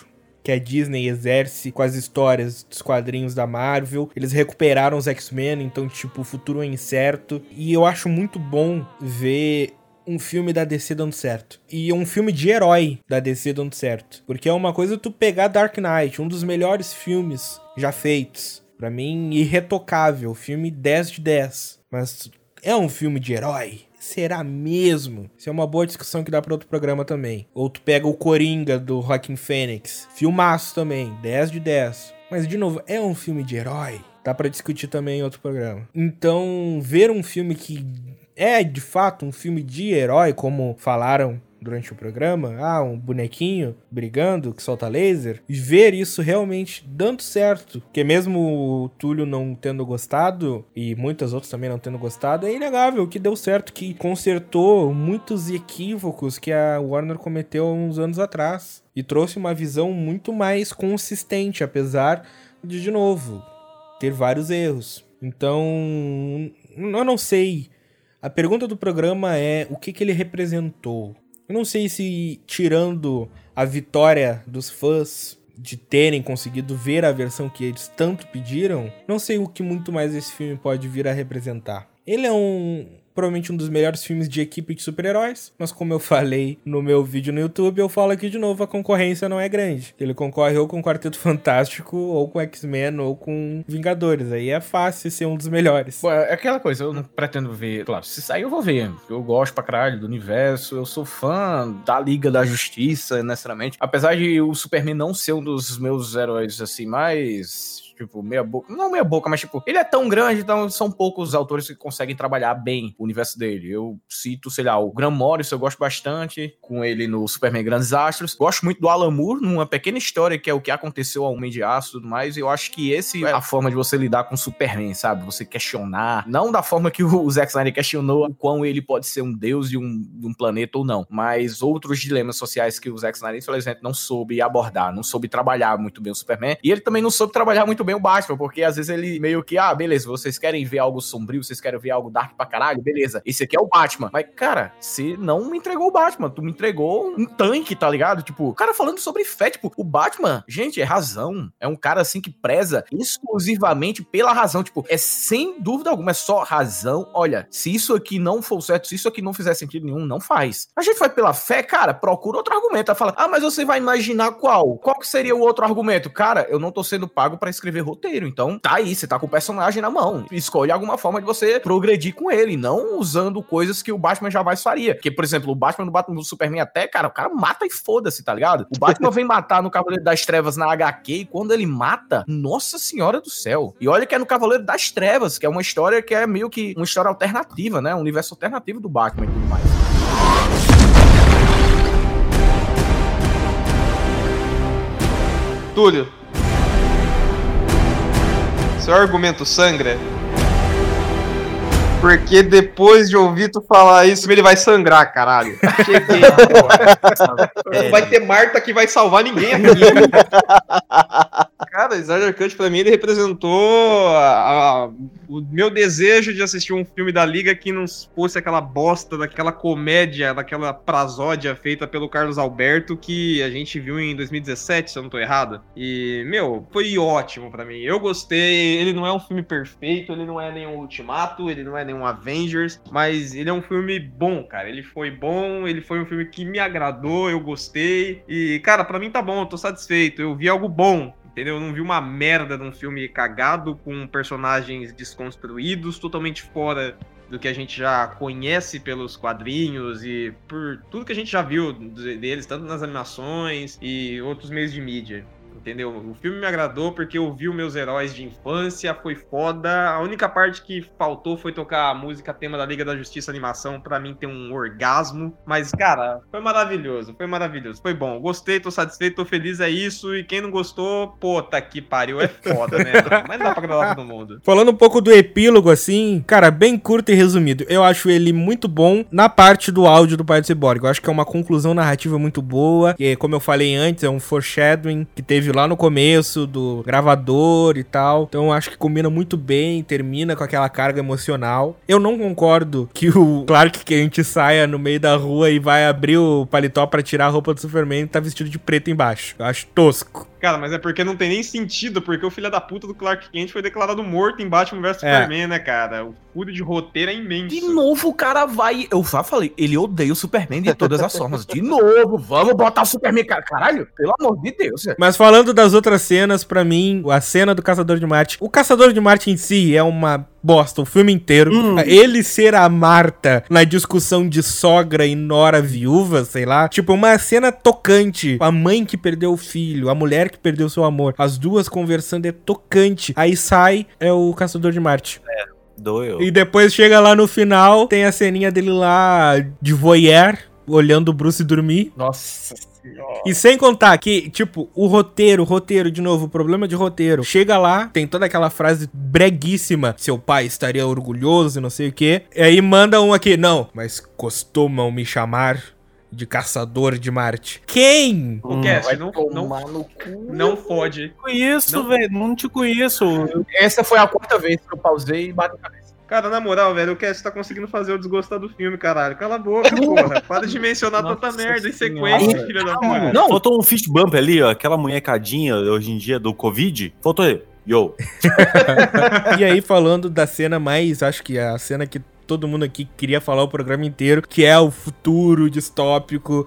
que a Disney exerce com as histórias dos quadrinhos da Marvel. Eles recuperaram os X-Men, então, tipo, o futuro é incerto. E eu acho muito bom ver um filme da DC dando certo. E um filme de herói da DC dando certo. Porque é uma coisa tu pegar Dark Knight, um dos melhores filmes já feitos. para mim, irretocável. Filme 10 de 10. Mas é um filme de herói? Será mesmo? Isso é uma boa discussão que dá para outro programa também. Ou tu pega o Coringa do Joaquin Phoenix. Filmaço também, 10 de 10. Mas, de novo, é um filme de herói? Dá para discutir também em outro programa. Então, ver um filme que é de fato um filme de herói, como falaram durante o programa, ah, um bonequinho brigando que solta laser, e ver isso realmente dando certo, porque mesmo o Túlio não tendo gostado e muitas outras também não tendo gostado, é inegável que deu certo, que consertou muitos equívocos que a Warner cometeu uns anos atrás e trouxe uma visão muito mais consistente, apesar de, de novo, ter vários erros. Então, eu não sei. A pergunta do programa é o que, que ele representou. Eu não sei se, tirando a vitória dos fãs de terem conseguido ver a versão que eles tanto pediram, não sei o que muito mais esse filme pode vir a representar. Ele é um, provavelmente um dos melhores filmes de equipe de super-heróis, mas como eu falei no meu vídeo no YouTube, eu falo aqui de novo, a concorrência não é grande. Ele concorre ou com Quarteto Fantástico, ou com X-Men, ou com Vingadores. Aí é fácil ser um dos melhores. Pô, é aquela coisa, eu não pretendo ver. Claro, se sair eu vou ver. Eu gosto pra caralho do universo, eu sou fã da Liga da Justiça, necessariamente. Apesar de o Superman não ser um dos meus heróis, assim, mais tipo, meia boca. Não meia boca, mas tipo, ele é tão grande, então são poucos autores que conseguem trabalhar bem o universo dele. Eu cito, sei lá, o Graham Morrison, eu gosto bastante, com ele no Superman Grandes Astros. Gosto muito do Alan Moore, numa pequena história que é o que aconteceu ao Homem de Aço e tudo mais. Eu acho que esse é a forma de você lidar com o Superman, sabe? Você questionar, não da forma que o Zack Snyder questionou o quão ele pode ser um deus de um, de um planeta ou não, mas outros dilemas sociais que o Zack Snyder, infelizmente, não soube abordar, não soube trabalhar muito bem o Superman, e ele também não soube trabalhar muito bem o Batman, porque às vezes ele meio que, ah, beleza, vocês querem ver algo sombrio, vocês querem ver algo dark pra caralho, beleza, esse aqui é o Batman. Mas, cara, você não me entregou o Batman, tu me entregou um tanque, tá ligado? Tipo, o cara falando sobre fé, tipo, o Batman, gente, é razão. É um cara assim que preza exclusivamente pela razão, tipo, é sem dúvida alguma, é só razão. Olha, se isso aqui não for certo, se isso aqui não fizer sentido nenhum, não faz. A gente vai pela fé, cara, procura outro argumento. Fala, ah, mas você vai imaginar qual? Qual que seria o outro argumento? Cara, eu não tô sendo pago para escrever roteiro, então tá aí, você tá com o personagem na mão. Escolhe alguma forma de você progredir com ele, não usando coisas que o Batman jamais faria. Porque, por exemplo, o Batman do Batman do Superman até, cara, o cara mata e foda-se, tá ligado? O Batman vem matar no Cavaleiro das Trevas na HQ e quando ele mata, nossa senhora do céu. E olha que é no Cavaleiro das Trevas, que é uma história que é meio que uma história alternativa, né? Um universo alternativo do Batman e tudo mais. Túlio. Seu argumento sangra? Porque depois de ouvir tu falar isso, ele vai sangrar, caralho. Cheguei, porra. Vai ter Marta que vai salvar ninguém aqui. Cara, Snyder Cut pra mim ele representou a- a- o meu desejo de assistir um filme da Liga que não fosse aquela bosta daquela comédia, daquela prazódia feita pelo Carlos Alberto que a gente viu em 2017, se eu não tô errado. E, meu, foi ótimo pra mim. Eu gostei. Ele não é um filme perfeito, ele não é nenhum Ultimato, ele não é nenhum Avengers, mas ele é um filme bom, cara. Ele foi bom, ele foi um filme que me agradou, eu gostei. E, cara, pra mim tá bom, eu tô satisfeito. Eu vi algo bom. Entendeu? Eu não vi uma merda de um filme cagado com personagens desconstruídos, totalmente fora do que a gente já conhece pelos quadrinhos e por tudo que a gente já viu de- deles, tanto nas animações e outros meios de mídia. Entendeu? O filme me agradou porque eu vi os meus heróis de infância, foi foda. A única parte que faltou foi tocar a música tema da Liga da Justiça animação pra mim ter um orgasmo. Mas, cara, foi maravilhoso, foi maravilhoso, foi bom. Gostei, tô satisfeito, tô feliz, é isso. E quem não gostou, pô, tá que pariu, é foda, né? Mas não dá pra agradar todo mundo. Falando um pouco do epílogo, assim, cara, bem curto e resumido. Eu acho ele muito bom na parte do áudio do Pai do Cyborg. Eu acho que é uma conclusão narrativa muito boa. Que, como eu falei antes, é um foreshadowing que teve lá no começo do gravador e tal. Então acho que combina muito bem, termina com aquela carga emocional. Eu não concordo que o Clark Kent saia no meio da rua e vai abrir o paletó pra tirar a roupa do Superman e tá vestido de preto embaixo. Eu acho tosco. Cara, mas é porque não tem nem sentido, porque o filho da puta do Clark Kent foi declarado morto em Batman vs É. Superman, né, cara? O furo de roteiro é imenso. De novo o cara vai. Eu já falei, ele odeia o Superman de todas as formas. De novo, vamos botar o Superman. cara. Caralho, pelo amor de Deus. Mas falando das outras cenas, pra mim, a cena do Caçador de Marte. O Caçador de Marte em si é uma bosta, o filme inteiro. Ele ser a Marta na discussão de sogra e nora viúva, sei lá. Tipo, uma cena tocante. A mãe que perdeu o filho, a mulher que perdeu seu amor. As duas conversando é tocante. Aí sai, é o Caçador de Marte. Doeu. E depois chega lá no final, tem a ceninha dele lá de voyeur. olhando o Bruce dormir. Nossa senhora. E sem contar que, tipo, o roteiro, roteiro, de novo, o problema de roteiro. Chega lá, tem toda aquela frase breguíssima: seu pai estaria orgulhoso e não sei o quê. E aí manda um aqui, não, mas costumam me chamar de caçador de Marte. Quem? O Cast, Vai não, tomar não, no cu. não fode. Conheço, Não. velho. Não te conheço. Essa foi a quarta vez que eu pausei e bati cabeça. Cara, na moral, velho, o Cast tá conseguindo fazer eu desgostar do filme, caralho. Cala a boca, porra. Para de mencionar tanta merda em sequência, filha da puta. Não. Faltou um fist bump ali, ó. Aquela munhecadinha hoje em dia do Covid. Faltou aí. Yo. e aí, falando da cena mais, acho que é a cena que todo mundo aqui queria falar o programa inteiro, que é o futuro distópico.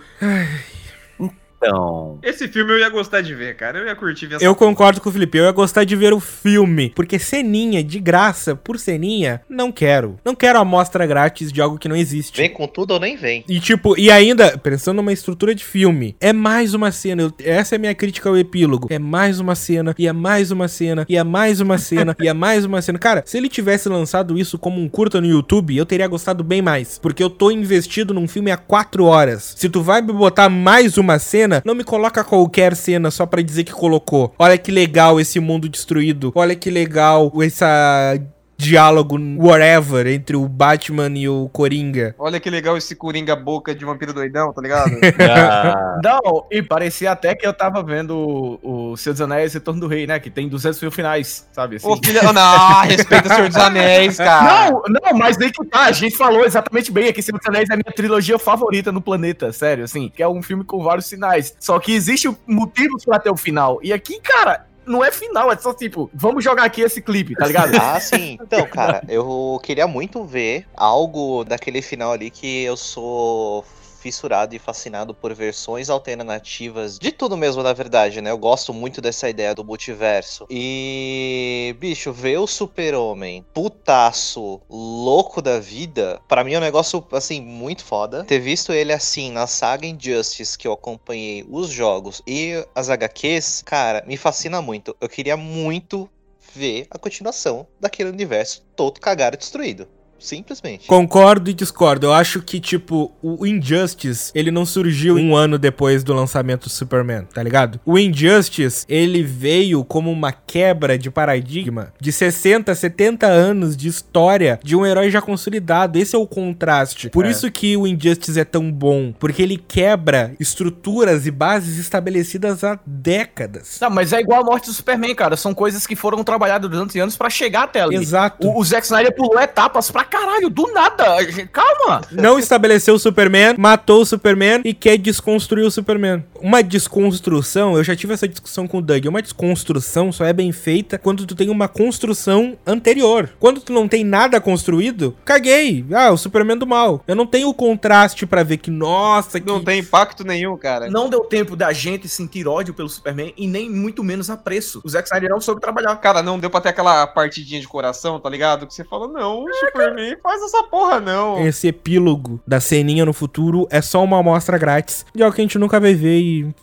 Então. Esse filme eu ia gostar de ver, cara. Eu ia curtir ver essa Eu concordo com o Felipe, eu ia gostar de ver o filme, porque ceninha de graça por ceninha, não quero. Não quero amostra grátis de algo que não existe. Vem com tudo ou nem vem. E tipo, e ainda, pensando numa estrutura de filme, é mais uma cena. eu- essa é a minha crítica ao epílogo. É mais uma cena, e é mais uma cena, e é mais uma cena, e é mais uma cena. Cara, se ele tivesse lançado isso como um curta no YouTube, eu teria gostado bem mais. Porque eu tô investido num filme há quatro horas. Se tu vai me botar mais uma cena, não me coloca qualquer cena só pra dizer que colocou. Olha que legal esse mundo destruído. Olha que legal essa diálogo whatever entre o Batman e o Coringa. Olha que legal esse Coringa boca de vampiro doidão, tá ligado? Ah, Não, e parecia até que eu tava vendo o, o Senhor dos Anéis Retorno do Rei, né? Que tem 200 mil finais, sabe? Assim. Ô, filha... Não, respeita o Senhor dos Anéis, cara. Não, não, mas aí que tá, a gente falou exatamente bem aqui, Senhor dos Anéis é a minha trilogia favorita no planeta, sério, assim, que é um filme com vários sinais. Só que existe motivos pra ter o final. E aqui, cara, não é final, é só tipo, vamos jogar aqui esse clipe, tá ligado? Ah, sim. Então, cara, eu queria muito ver algo daquele final ali que eu sou fissurado e fascinado por versões alternativas de tudo mesmo, na verdade, né? Eu gosto muito dessa ideia do multiverso. E, bicho, ver o super-homem putaço, louco da vida, pra mim é um negócio, assim, muito foda. Ter visto ele assim na saga Injustice, que eu acompanhei os jogos e as HQs, cara, me fascina muito. Eu queria muito ver a continuação daquele universo todo cagado e destruído. Simplesmente. Concordo e discordo. Eu acho que, tipo, o Injustice, ele não surgiu um ano depois do lançamento do Superman, tá ligado? O Injustice, ele veio como uma quebra de paradigma de 60, 70 anos de história de um herói já consolidado. Esse é o contraste. Por É. isso que o Injustice é tão bom, porque ele quebra estruturas e bases estabelecidas há décadas. Não, mas é igual a morte do Superman, cara. São coisas que foram trabalhadas durante anos pra chegar até ali. Exato. O, o Zack Snyder pulou etapas pra caralho, do nada. Calma. não estabeleceu o Superman, matou o Superman e quer desconstruir o Superman. Uma desconstrução, eu já tive essa discussão com o Doug, uma desconstrução só é bem feita quando tu tem uma construção anterior. Quando tu não tem nada construído, caguei. Ah, o Superman do mal. Eu não tenho o contraste pra ver que, nossa, que... Não tem impacto nenhum, cara. Não deu tempo da gente sentir ódio pelo Superman e nem muito menos apreço. O Zack Snyder não soube trabalhar. Cara, não deu pra ter aquela partidinha de coração, tá ligado? Que você fala, não, Superman, faz essa porra não. Esse epílogo da ceninha no futuro é só uma amostra grátis de algo que a gente nunca vai ver e...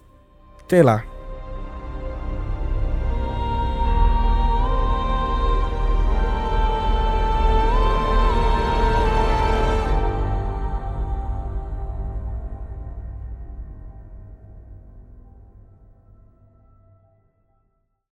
Sei lá.